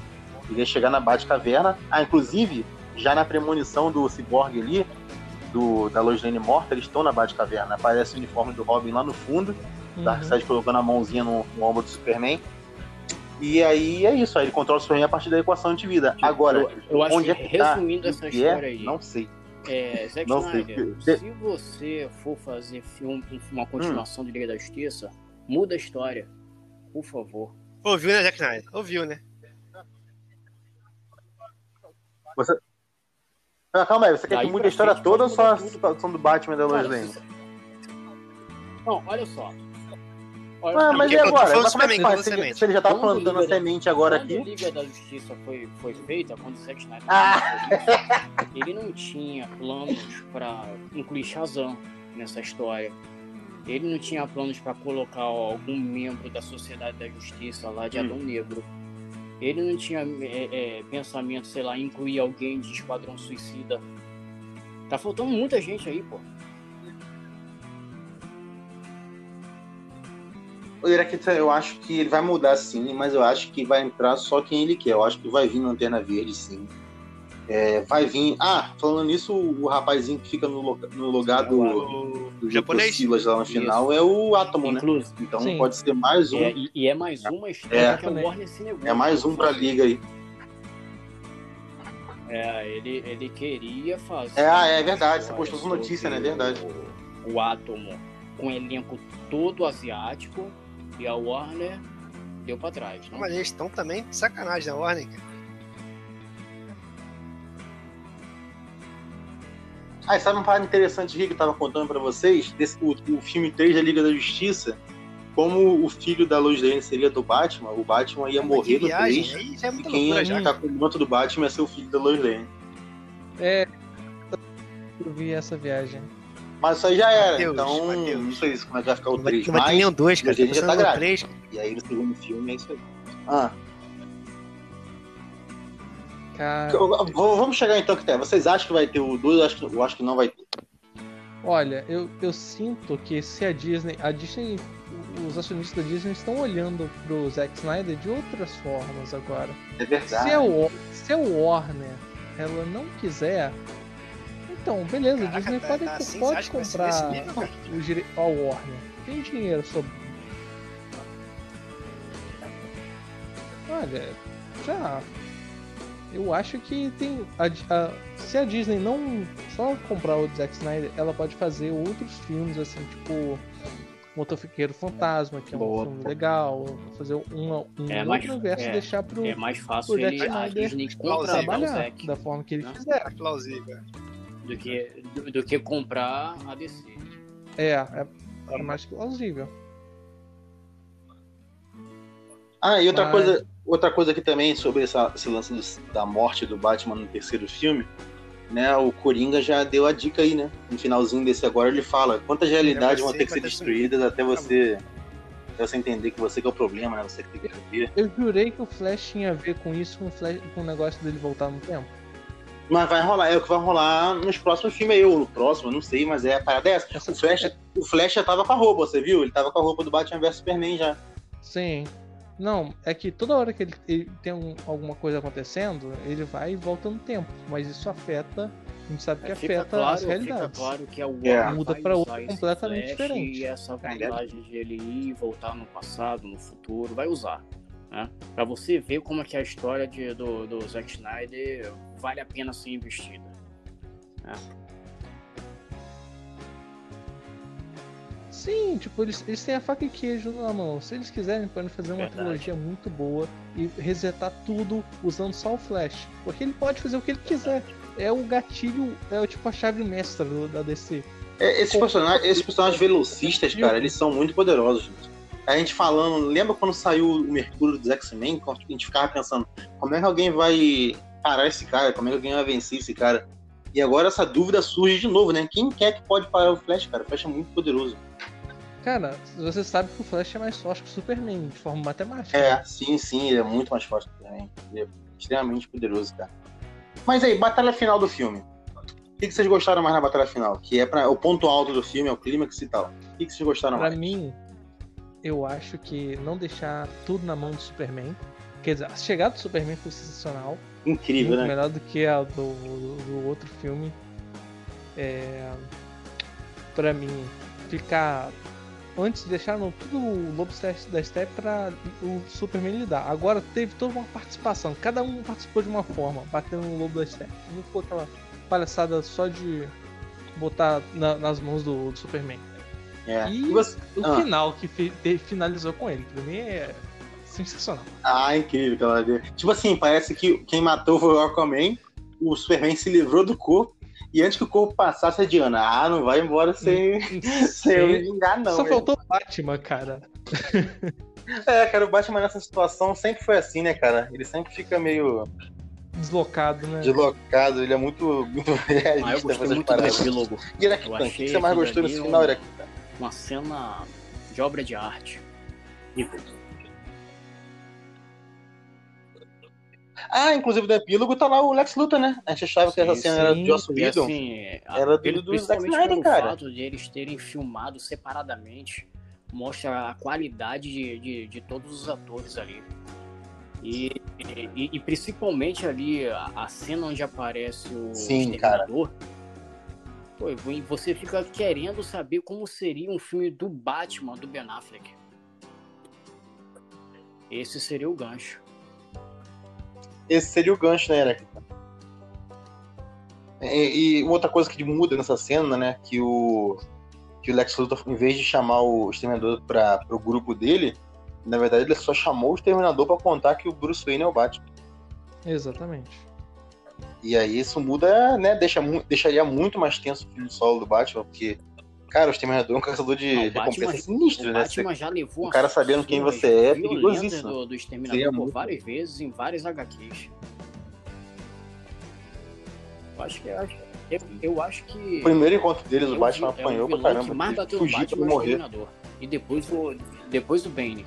Ele ia chegar na Batcaverna. Ah, inclusive, já na premonição do Cyborg ali, do, da Lois Lane morta, eles estão na Batcaverna. Aparece o uniforme do Robin lá no fundo. Uhum. Darkseid colocando a mãozinha no, no ombro do Superman. E aí é isso, aí ele controla o Superman a partir da equação de vida. Agora, eu, eu onde acho é que, resumindo tá, essa é, história é, aí, não sei. É, Zack não Snyder, sei. se você for fazer filme, uma continuação hum. de Liga da Justiça, muda a história, por favor. Ouviu, né, Zack Snyder? Ouviu, né? Você... Ah, calma aí, você quer que mude a história toda ou só a situação do Batman da Lois Lane? Não, olha só. Ah, mas e agora? Mas como é que faz? Se ele, se ele já tá plantando a semente agora aqui. Quando a Liga da Justiça foi, foi feita, quando o Zack Snyder ah. ele não tinha planos para incluir Shazam nessa história. Ele não tinha planos para colocar algum membro da Sociedade da Justiça lá de hum. Adão Negro. Ele não tinha é, é, pensamento, sei lá, incluir alguém de Esquadrão Suicida. Tá faltando muita gente aí, pô. eu acho que ele vai mudar sim, mas eu acho que vai entrar só quem ele quer. Eu acho que vai vir no Antena Verde sim. É, vai vir. Ah, falando nisso, o rapazinho que fica no, no lugar do, do japonês Silas lá no final Isso. é o Átomo, né? Então sim. pode ser mais um. É, e é mais uma história é, que é o Warner É mais um pra liga aí. É, ele, ele queria fazer. É, ah, é verdade, você postou essa notícia, né? É verdade. O, o Átomo com elenco todo asiático e a Warner deu pra trás. Né? Mas eles estão também de sacanagem na Warner, cara. Ah, sabe uma parada interessante aqui que eu tava contando pra vocês? Desse, o, o filme 3 da Liga da Justiça, como o filho da Lois Lane seria do Batman, o Batman ia morrer no 3, é e quem ia ficar com o manto do Batman ia ser o filho da Lois Lane. É, eu vi essa viagem. Mas isso aí já era, Mateus, então Mateus. não sei como é que vai ficar o 3. Mas tem dois, cara. A gente já tá grávido. E aí no segundo filme é isso aí. Ah. Cara... Vamos chegar então que tem. Vocês acham que vai ter o 2? Eu acho que, eu acho que não vai ter. Olha, eu, eu sinto que se a Disney. A Disney. Os acionistas da Disney estão olhando pro Zack Snyder de outras formas agora. É verdade. Se a, se a Warner ela não quiser. Então, beleza, Caraca, Disney tá, pode, tá assim, pode comprar o direito ao Warner. Tem dinheiro sobre. Olha, já eu acho que tem. A, a, se a Disney não só comprar o Zack Snyder, ela pode fazer outros filmes, assim, tipo. Motofiqueiro Fantasma, que é um Boa. filme legal. Fazer um, um é outro mais, universo é, deixar pro. É mais fácil pro ele, a Disney trabalhar da forma que ele Não? quiser. É plausível. Do que, do, do, que comprar a DC. É, é, é mais plausível. Ah, e outra Mas... coisa Outra coisa aqui também sobre essa, esse lance do, da morte do Batman no terceiro filme, né? O Coringa já deu a dica aí, né? No finalzinho desse agora ele fala quantas realidades vão ter que ser destruídas até você, até você entender que você que é o problema, né? Você que tem que ver. Eu jurei que o Flash tinha a ver com isso, com o, Flash, com o negócio dele voltar no tempo. Mas vai rolar, é o que vai rolar nos próximos filmes aí, ou no próximo, não sei, mas é a parada dessa. O Flash, o Flash já tava com a roupa, você viu? Ele tava com a roupa do Batman vs Superman já. Sim. Não, é que toda hora que ele, ele tem um, alguma coisa acontecendo, ele vai e volta no tempo. Mas isso afeta, a gente sabe que é, afeta claro, as realidades. Fica claro que é o é. muda para outro completamente diferente. E essa vantagem de ele ir e voltar no passado, no futuro, vai usar. Né? Para você ver como é que a história de, do, do Zack Snyder vale a pena ser investida. Né? Sim, tipo, eles, eles têm a faca e queijo na mão. Se eles quiserem, podem fazer uma Verdade. trilogia muito boa e resetar tudo usando só o Flash. Porque ele pode fazer o que ele quiser. É o gatilho, é tipo a chave mestra do, da DC. É, esses, personagens, esses personagens velocistas, cara, eles são muito poderosos, gente. A gente falando, lembra quando saiu o Mercúrio dos X-Men? A gente ficava pensando, como é que alguém vai parar esse cara? Como é que alguém vai vencer esse cara? E agora essa dúvida surge de novo, né? Quem quer que pode parar o Flash, cara? O Flash é muito poderoso. Cara, você sabe que o Flash é mais forte que o Superman, de forma matemática. É, sim, sim, ele é muito mais forte que o Superman. Ele é extremamente poderoso, cara. Mas aí, batalha final do filme. O que, vocês gostaram mais na batalha final? Que é pra, o ponto alto do filme, é o clímax e tal. O que, vocês gostaram pra mais? Pra mim, eu acho que não deixar tudo na mão do Superman. Quer dizer, a chegada do Superman foi sensacional. Incrível, muito né? Melhor do que a do, do, do outro filme. É, pra mim, ficar antes deixaram tudo o Lobo da Steppe para o Superman lidar. Agora teve toda uma participação, cada um participou de uma forma, batendo no Lobo da Steppe. Não ficou aquela palhaçada só de botar na, nas mãos do, do Superman. É. E você... o ah. final que fi, finalizou com ele, pra mim é sensacional. Ah, incrível, cara. Tipo assim, parece que quem matou foi o Aquaman, o Superman se livrou do corpo e antes que o corpo passasse, a Diana, ah, não vai embora sem, sem eu me vingar, não. Só mesmo. faltou o Batman, cara. É, cara, o Batman nessa situação sempre foi assim, né, cara? Ele sempre fica meio. Deslocado, né? Deslocado, ele é muito, realista. Ah, eu gostei muito do epílogo. E Iraquitan, o que você mais gostou desse final, Iraquitan? Uma cena de obra de arte. Ah, inclusive do epílogo tá lá o Lex Luthor, né? A gente achava sim, que essa cena sim. era do Joss Whedon. Assim, era do, do Zack Snyder, cara. O fato de eles terem filmado separadamente mostra a qualidade de, de, de todos os atores ali. E, e, e, principalmente ali a, a, cena onde aparece o Sim, Exterminador. Pô, você fica querendo saber como seria um filme do Batman do Ben Affleck. Esse seria o gancho esse seria o gancho, né, Eric? E, e, outra coisa que muda nessa cena, né, que o, que o Lex Luthor, em vez de chamar o Exterminador para o grupo dele, na verdade ele só chamou o Exterminador para contar que o Bruce Wayne é o Batman. Exatamente. E aí isso muda, né, deixa, deixaria muito mais tenso o filho solo do Batman, porque Cara, o Exterminador é um caçador de não, recompensa sinistro, né? Batman já levou o cara sabendo quem você é, perigosíssimo. Do, do Exterminador por várias vezes em várias HQs. Eu acho que eu, eu acho que. O primeiro encontro deles, o Batman vi, apanhou é pra caramba. Que mais bateu no Batman morrer. E depois o, depois do Bane.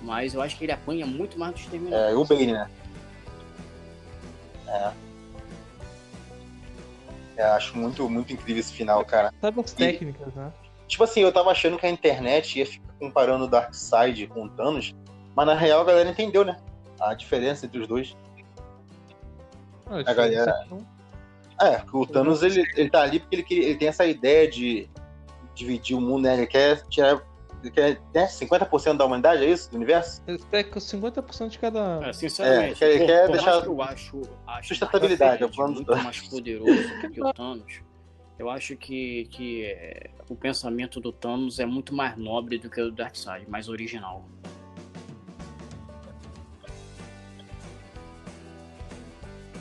Mas eu acho que ele apanha muito mais do Exterminador. É, o Bane, né? É. é. acho muito, muito incrível esse final, cara. Sabe as técnicas, né? Tipo assim, eu tava achando que a internet ia ficar comparando o Darkseid com o Thanos, mas na real a galera entendeu, né? A diferença entre os dois. Ah, a galera. É, o Thanos ele, ele tá ali porque ele, ele tem essa ideia de dividir o mundo, né? Ele quer tirar ele quer né, 50% da humanidade, é isso? Do universo? Ele quer 50% de cada. É, sinceramente, é, quer, quer deixar. eu acho, acho sustentabilidade, é muito mais poderoso do que o Thanos. Eu acho que, que é, o pensamento do Thanos é muito mais nobre do que o do Darkseid, mais original.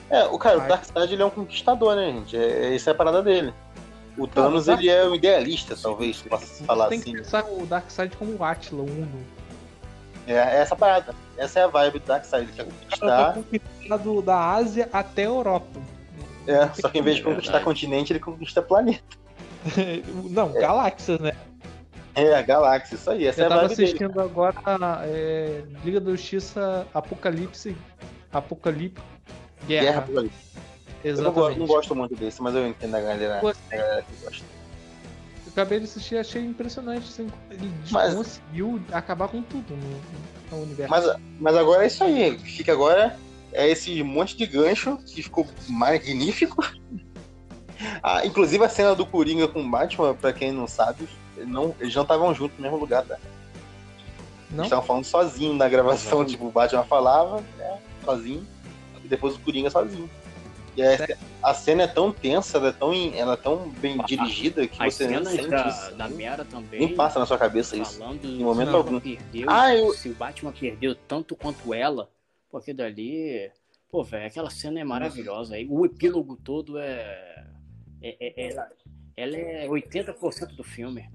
É, o cara, o Darkseid ele é um conquistador, né, gente? É, essa é a parada dele. O Thanos, ele é um idealista, talvez, possa falar tem assim. Tem que pensar o Darkseid como o Atila, o Uno. É, é essa parada. Essa é a vibe do Darkseid. Ele quer conquistar... conquistado da Ásia até a Europa. É, só que em vez de conquistar é continente, ele conquista planeta. Não, é. galáxias, né? É, galáxia, isso aí. Essa Eu é a tava assistindo dele, agora é, Liga da Justiça Apocalipse. Apocalipse. Guerra. Guerra Apocalipse. Exatamente. Eu não, não, gosto muito desse, mas eu entendo a galera, a galera que gosta. Eu acabei de assistir achei impressionante. Assim, ele mas... conseguiu acabar com tudo no, no universo. Mas, mas agora é isso aí. Fica agora é esse monte de gancho que ficou magnífico. Ah, inclusive a cena do Coringa com o Batman, pra quem não sabe, não, eles não estavam juntos no mesmo lugar, tá? Não? Eles estavam falando sozinho na gravação, não. tipo, o Batman falava, né, sozinho, e depois o Coringa sozinho. E a, a cena é tão tensa, ela é tão, ela é tão bem dirigida que você nem sente da, isso. da Mera também. Nem passa na sua cabeça isso. Falando em momento algum. Perdeu, ah, eu... Se o Batman perdeu tanto quanto ela, porque dali. Pô, velho, aquela cena é maravilhosa. Aí o epílogo todo é. é, é ela, ela é 80% do filme.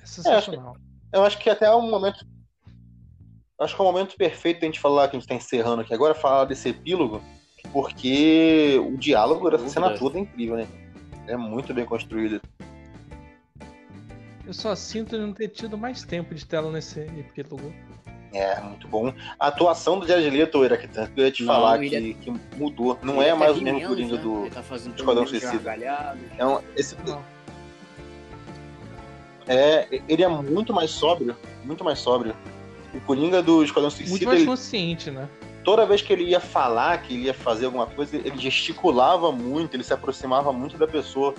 É sensacional. É, eu, acho que, eu acho que até é um momento. Acho que é o um momento perfeito a gente falar que a gente tá encerrando aqui agora, falar desse epílogo porque o diálogo dessa cena toda é incrível, né? É muito bem construído. Eu só sinto não ter tido mais tempo de tela nesse epílogo. É, muito bom. A atuação do Jared Leto, Iraquitan, que eu ia te não, falar que, é... que, mudou. Não é mais tá o mesmo Coringa né? do tá Esquadrão Suicida. É um, esse... É, ele é muito mais sóbrio, muito mais sóbrio. O Coringa do Esquadrão Suicida... Muito mais ele... consciente, né? Toda vez que ele ia falar, que ele ia fazer alguma coisa, ele gesticulava muito, ele se aproximava muito da pessoa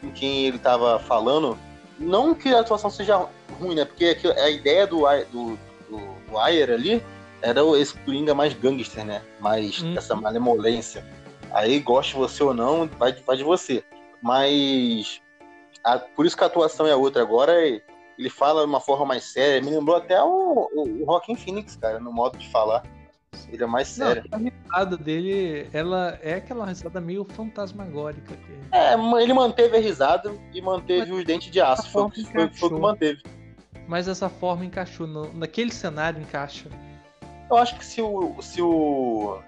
com quem ele estava falando. Não que a atuação seja ruim, né? Porque a ideia do, do, do, do Ayer ali era esse Coringa mais gangster, né? Mais hum. essa malemolência. Aí, goste você ou não, vai, vai de você. Mas a, por isso que a atuação é outra. Agora ele fala de uma forma mais séria. Me lembrou até o, o, o Rockin' Phoenix, cara, no modo de falar. Ele é mais sério. Não, a risada dele, ela é aquela risada meio fantasmagórica. Que... É, ele manteve a risada e manteve Mas os dentes de aço. Foi, foi, foi o que manteve. Mas essa forma encaixou. No, naquele cenário encaixa. Eu acho que se o. Se o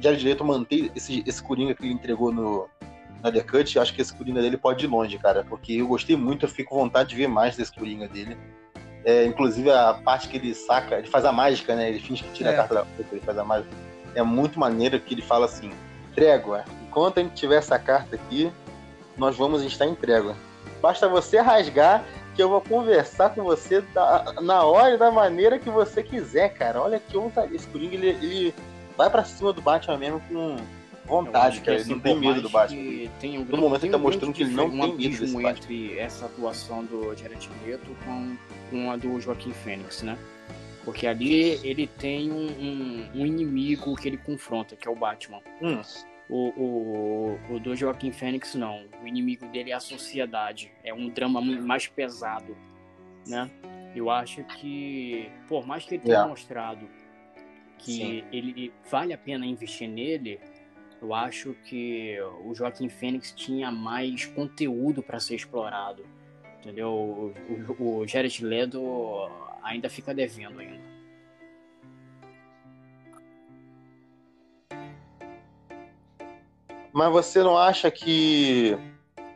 Jared Leto manter esse, esse Coringa que ele entregou no, na The Cut, acho que esse Coringa dele pode ir longe, cara. Porque eu gostei muito, eu fico com vontade de ver mais desse Coringa dele. É, inclusive a parte que ele saca, ele faz a mágica, né? Ele finge que tira é. a carta da boca, ele faz a mágica. É muito maneiro que ele fala assim: trégua, enquanto a gente tiver essa carta aqui, nós vamos estar em trégua. Basta você rasgar que eu vou conversar com você da, na hora e da maneira que você quiser, cara. Olha que outra. Esse Coringa, ele, ele vai para cima do Batman mesmo com vontade, cara. Ele assim, não tem medo do Batman. Tem um, no momento ele tá mostrando que ele não tem medo desse Batman. entre essa atuação do Jared Leto com, com a do Joaquim Fênix, né? Porque ali ele tem um, um, um, inimigo que ele confronta, que é o Batman. Hum. O, o, o do Joaquim Fênix, não. O inimigo dele é a sociedade. É um drama mais pesado, né? Eu acho que, por mais que ele tenha yeah. mostrado que ele vale a pena investir nele, eu acho que o Joaquim Fênix tinha mais conteúdo para ser explorado. Entendeu? O, o, o Jared Leto ainda fica devendo ainda. Mas você não acha que,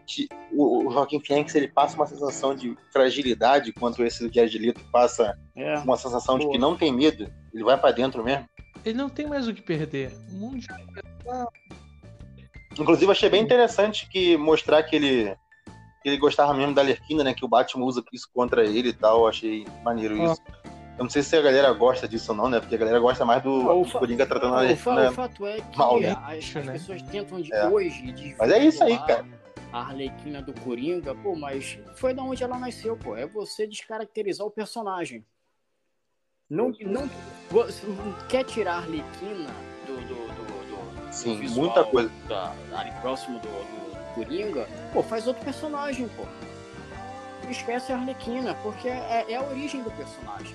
que o, o Joaquim Phoenix ele passa uma sensação de fragilidade quanto esse Jared Leto passa é. uma sensação de que não tem medo? Ele vai para dentro mesmo? Ele não tem mais o que perder. O mundo já Inclusive, achei bem interessante que mostrar que ele, que ele gostava mesmo da Lerquina, né? Que o Batman usa isso contra ele e tal. Achei maneiro isso. Eu não sei se a galera gosta disso ou não, né? Porque a galera gosta mais do, o Coringa tratando a Lerquina. O fato é que mal, né? as, as, pessoas tentam de é. hoje. De Mas é isso aí, cara. A Arlequina do Coringa, pô, mas foi da onde ela nasceu, pô. É você descaracterizar o personagem. Não, não, quer tirar a Arlequina do, do, do, do Sim, do muita coisa. Da, ali próximo do, do, Coringa, pô, faz outro personagem, pô. Esquece a Arlequina, porque é, é a origem do personagem.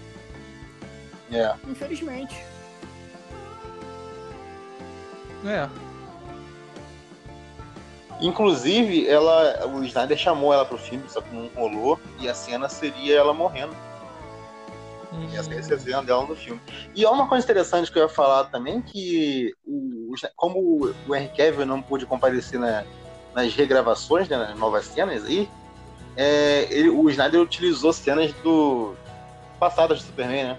É. Infelizmente. É. Inclusive, ela, o Snyder chamou ela pro filme, só que não rolou, e a cena seria ela morrendo. Hum. E essa é a cena dela no filme. E há uma coisa interessante que eu ia falar também, que o, como o Henry Cavill não pôde comparecer na, nas regravações, né, nas novas cenas aí, é, ele, o Snyder utilizou cenas do passadas do Superman, né?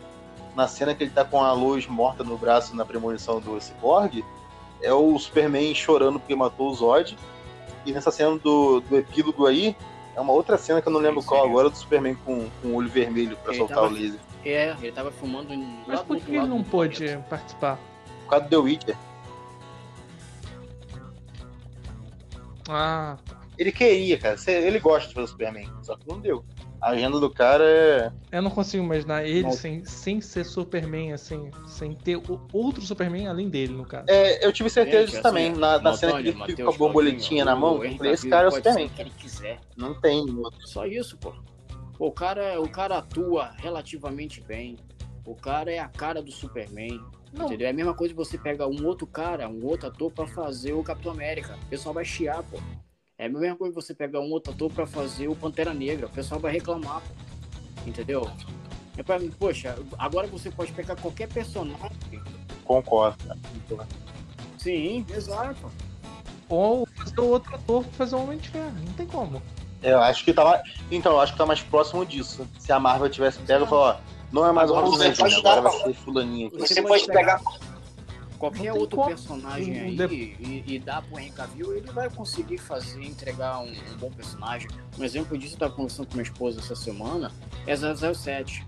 na cena que ele tá com a luz morta no braço na premonição do Cyborg, é o Superman chorando porque matou o Zod. E nessa cena do, do epílogo aí, é uma outra cena que eu não lembro qual agora, do Superman com, com o olho vermelho para soltar tava, o laser. É, ele tava filmando Mas por que ele não pôde participar? Por causa do The Witcher. Ah. Ele queria, cara. Ele gosta de fazer o Superman, só que não deu. A agenda do cara é. Eu não consigo imaginar ele sem, sem ser Superman, assim, sem ter outro Superman além dele, no caso. É, eu tive certeza disso assim, também. Na, na cena que ele fica com a borboletinha na mão, eu falei, esse cara é o Superman. Que ele quiser. Não tem outro. Só isso, pô. O cara, o cara atua relativamente bem. O cara é a cara do Superman. Não. Entendeu? É a mesma coisa que você pega um outro cara, um outro ator para fazer o Capitão América. O pessoal vai chiar, pô. É a mesma coisa que você pegar um outro ator para fazer o Pantera Negra. O pessoal vai reclamar, pô. Entendeu? É pra mim, poxa, agora você pode pegar qualquer personagem. Concordo. Sim, exato. Ou fazer outro ator pra fazer o Homem de Ferro. Não tem como. Eu acho que tá mais. Então, eu acho que tá mais próximo disso. Se a Marvel tivesse pego e falou, ó, não é mais o Robert Downey agora vai ser fulaninho aqui. Você, você pode pegar, qualquer outro personagem aí e, e dar pro Henry Cavill, ele vai conseguir fazer, entregar um, um, bom personagem. Um exemplo disso, eu tava conversando com minha esposa essa semana, é 007.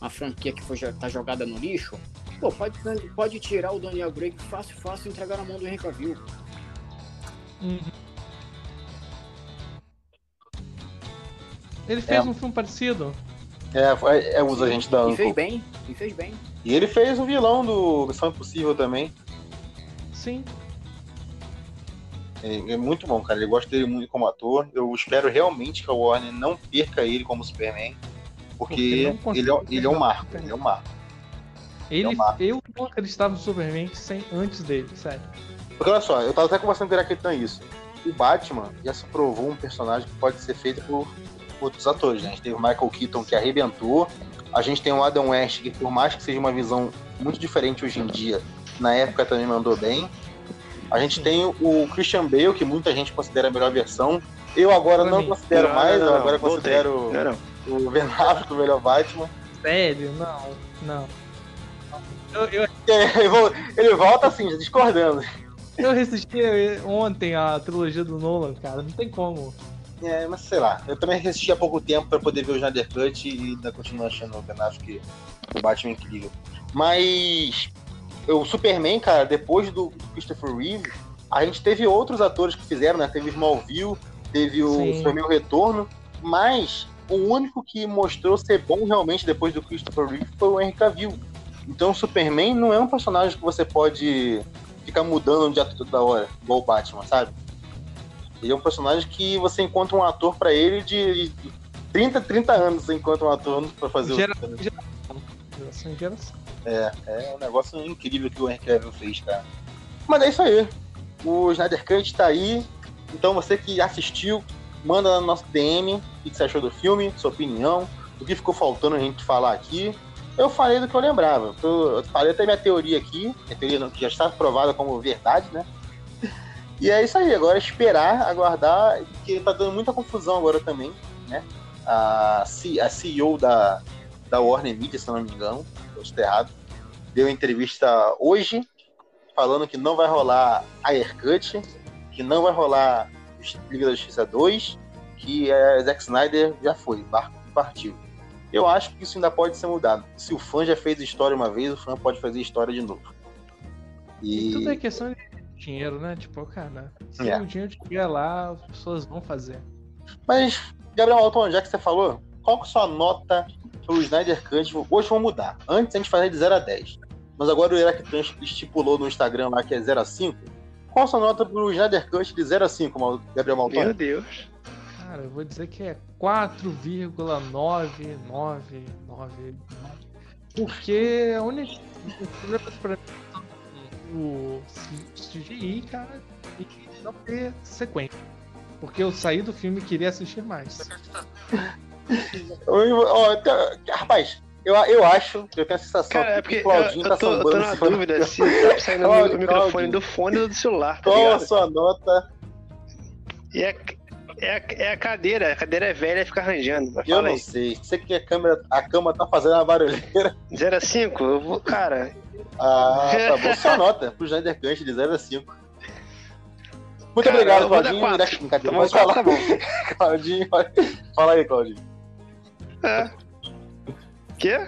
A franquia que foi, tá jogada no lixo. Pô, pode, pode tirar o Daniel Craig fácil, fácil e entregar na mão do Henry Cavill. Uhum. Ele fez é. um filme parecido. É, é, é os agentes da Uncle. E fez bem, e fez bem. E ele fez o vilão do Missão Impossível também. Sim. É, é, muito bom, cara. Eu gosto dele muito como ator. Eu espero realmente que a Warner não perca ele como Superman. Porque, porque ele, é, ele é um marco. Ele é um marco. Ele, é um marco. Eu não acreditava no Superman sem, antes dele, sério. Porque olha só, eu tava até conversando com o Iraquetã isso. O Batman já se provou um personagem que pode ser feito por outros atores. Né? A gente teve o Michael Keaton que arrebentou. A gente tem o Adam West, que por mais que seja uma visão muito diferente hoje em dia, na época também mandou bem. A gente tem o Christian Bale, que muita gente considera a melhor versão. Eu agora não considero não, mais, não, não, eu agora considero o Ben Affleck o melhor Batman. Sério? Não, não. Eu, eu... Ele volta assim, discordando. Eu assisti ontem a trilogia do Nolan, cara, não tem como. É, mas sei lá. Eu também assisti há pouco tempo para poder ver o Snyder Cut e ainda continuo achando o Ben Affleck o Batman incrível. Mas o Superman, cara, depois do Christopher Reeve, a gente teve outros atores que fizeram, né? Teve Smallville, teve o Sim. Superman o Retorno, mas o único que mostrou ser bom realmente depois do Christopher Reeve foi o Henry Cavill. Então o Superman não é um personagem que você pode ficar mudando de ator toda hora, igual o Batman, sabe? Ele é um personagem que você encontra um ator para ele de 30, 30 anos você encontra um ator para fazer geração, o geração, geração. É, é um negócio incrível que o Henry Cavill fez, cara. Mas é isso aí. O Snyder Cut tá aí. Então você que assistiu, manda no nosso DM o que você achou do filme, sua opinião, o que ficou faltando a gente falar aqui. Eu falei do que eu lembrava. Eu falei até minha teoria aqui, minha teoria que já está provada como verdade, né? E é isso aí, agora esperar, aguardar, porque tá dando muita confusão agora também, né? A, a CEO da, da Warner Media, se não me engano, eu estou errado, deu entrevista hoje, falando que não vai rolar a Aircut, que não vai rolar Liga da Justiça 2, que é Zack Snyder já foi, barco partiu. Eu acho que isso ainda pode ser mudado. Se o fã já fez história uma vez, o fã pode fazer história de novo. E, e tudo é questão de dinheiro, né? Tipo, cara, se é. o dinheiro estiver lá, as pessoas vão fazer. Mas, Gabriel Alton, já que você falou, qual que é a sua nota pro Snyder Cut? Hoje vamos mudar. Antes a gente fazia de 0 a 10. Mas agora o Eric estipulou no Instagram lá que é 0 a 5. Qual a sua nota pro Snyder Cut de 0 a 5, Gabriel Malton? Meu Deus. Cara, eu vou dizer que é 4,999. Porque a única. O CGI, cara, que não ter sequência. Porque eu saí do filme e queria assistir mais. rapaz, eu, eu acho, eu tenho a sensação Cara, que é o Claudinho eu, eu tá tô, sambando. Eu tô na dúvida se tá saindo o microfone do fone ou do celular. Tá Qual a sua nota? E é, é, a, é a cadeira, a cadeira é velha e fica arranjando. Eu não aí. sei. Você que a câmera, a cama tá fazendo uma barulheira. 0 a 5? Eu vou, cara. Ah, tá bom. Sua nota pro Jander Ganch de 0 a 5. Muito cara, obrigado, Claudinho. Brincadeira, pode falar. Tá bom. Claudinho, fala aí, Claudinho. É. Quê?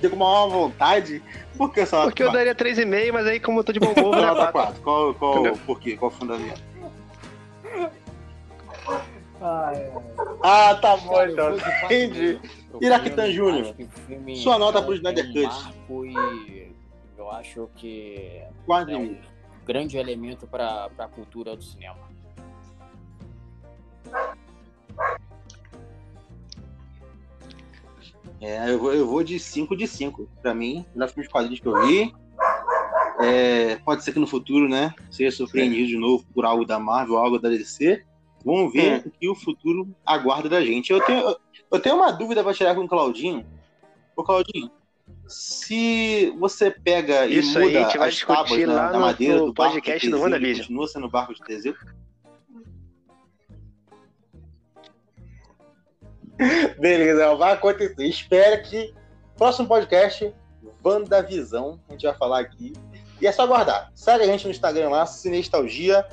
Com uma vontade. Por que só Porque eu daria 3,5, mas aí, como eu tô de bom humor, eu daria 4. Qual, qual, por quê? Qual o fundamento? Ah, tá bom então. Entendi. Iraquitan Júnior. Sua nota pro Snyder Cut. E eu acho que Quase é um grande elemento para a cultura do cinema. É, eu vou, eu vou de 5 de 5. Pra mim, nos filmes quadrinhos que eu vi. É, pode ser que no futuro, né, seja surpreendido de novo por algo da Marvel, algo da DC. Vamos ver o que o futuro aguarda da gente. Eu tenho, eu tenho uma dúvida para tirar com o Claudinho. Ô, Claudinho, se você pega Isso e muda aí, as tábuas na, na madeira do podcast barco do WandaVision. continua sendo barco de Teseu? Beleza, vai acontecer. Espera que próximo podcast, WandaVisão, a gente vai falar aqui. E é só aguardar. Segue a gente no Instagram lá, Cinestalgia.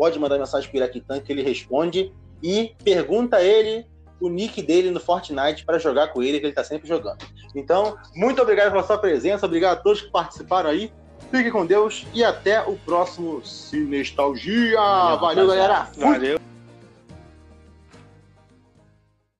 Pode mandar mensagem pro Iraquitan que ele responde. E pergunta a ele o nick dele no Fortnite para jogar com ele, que ele tá sempre jogando. Então, muito obrigado pela sua presença, obrigado a todos que participaram aí. Fique com Deus e até o próximo Cinestalgia. Valeu, Valeu galera. Valeu.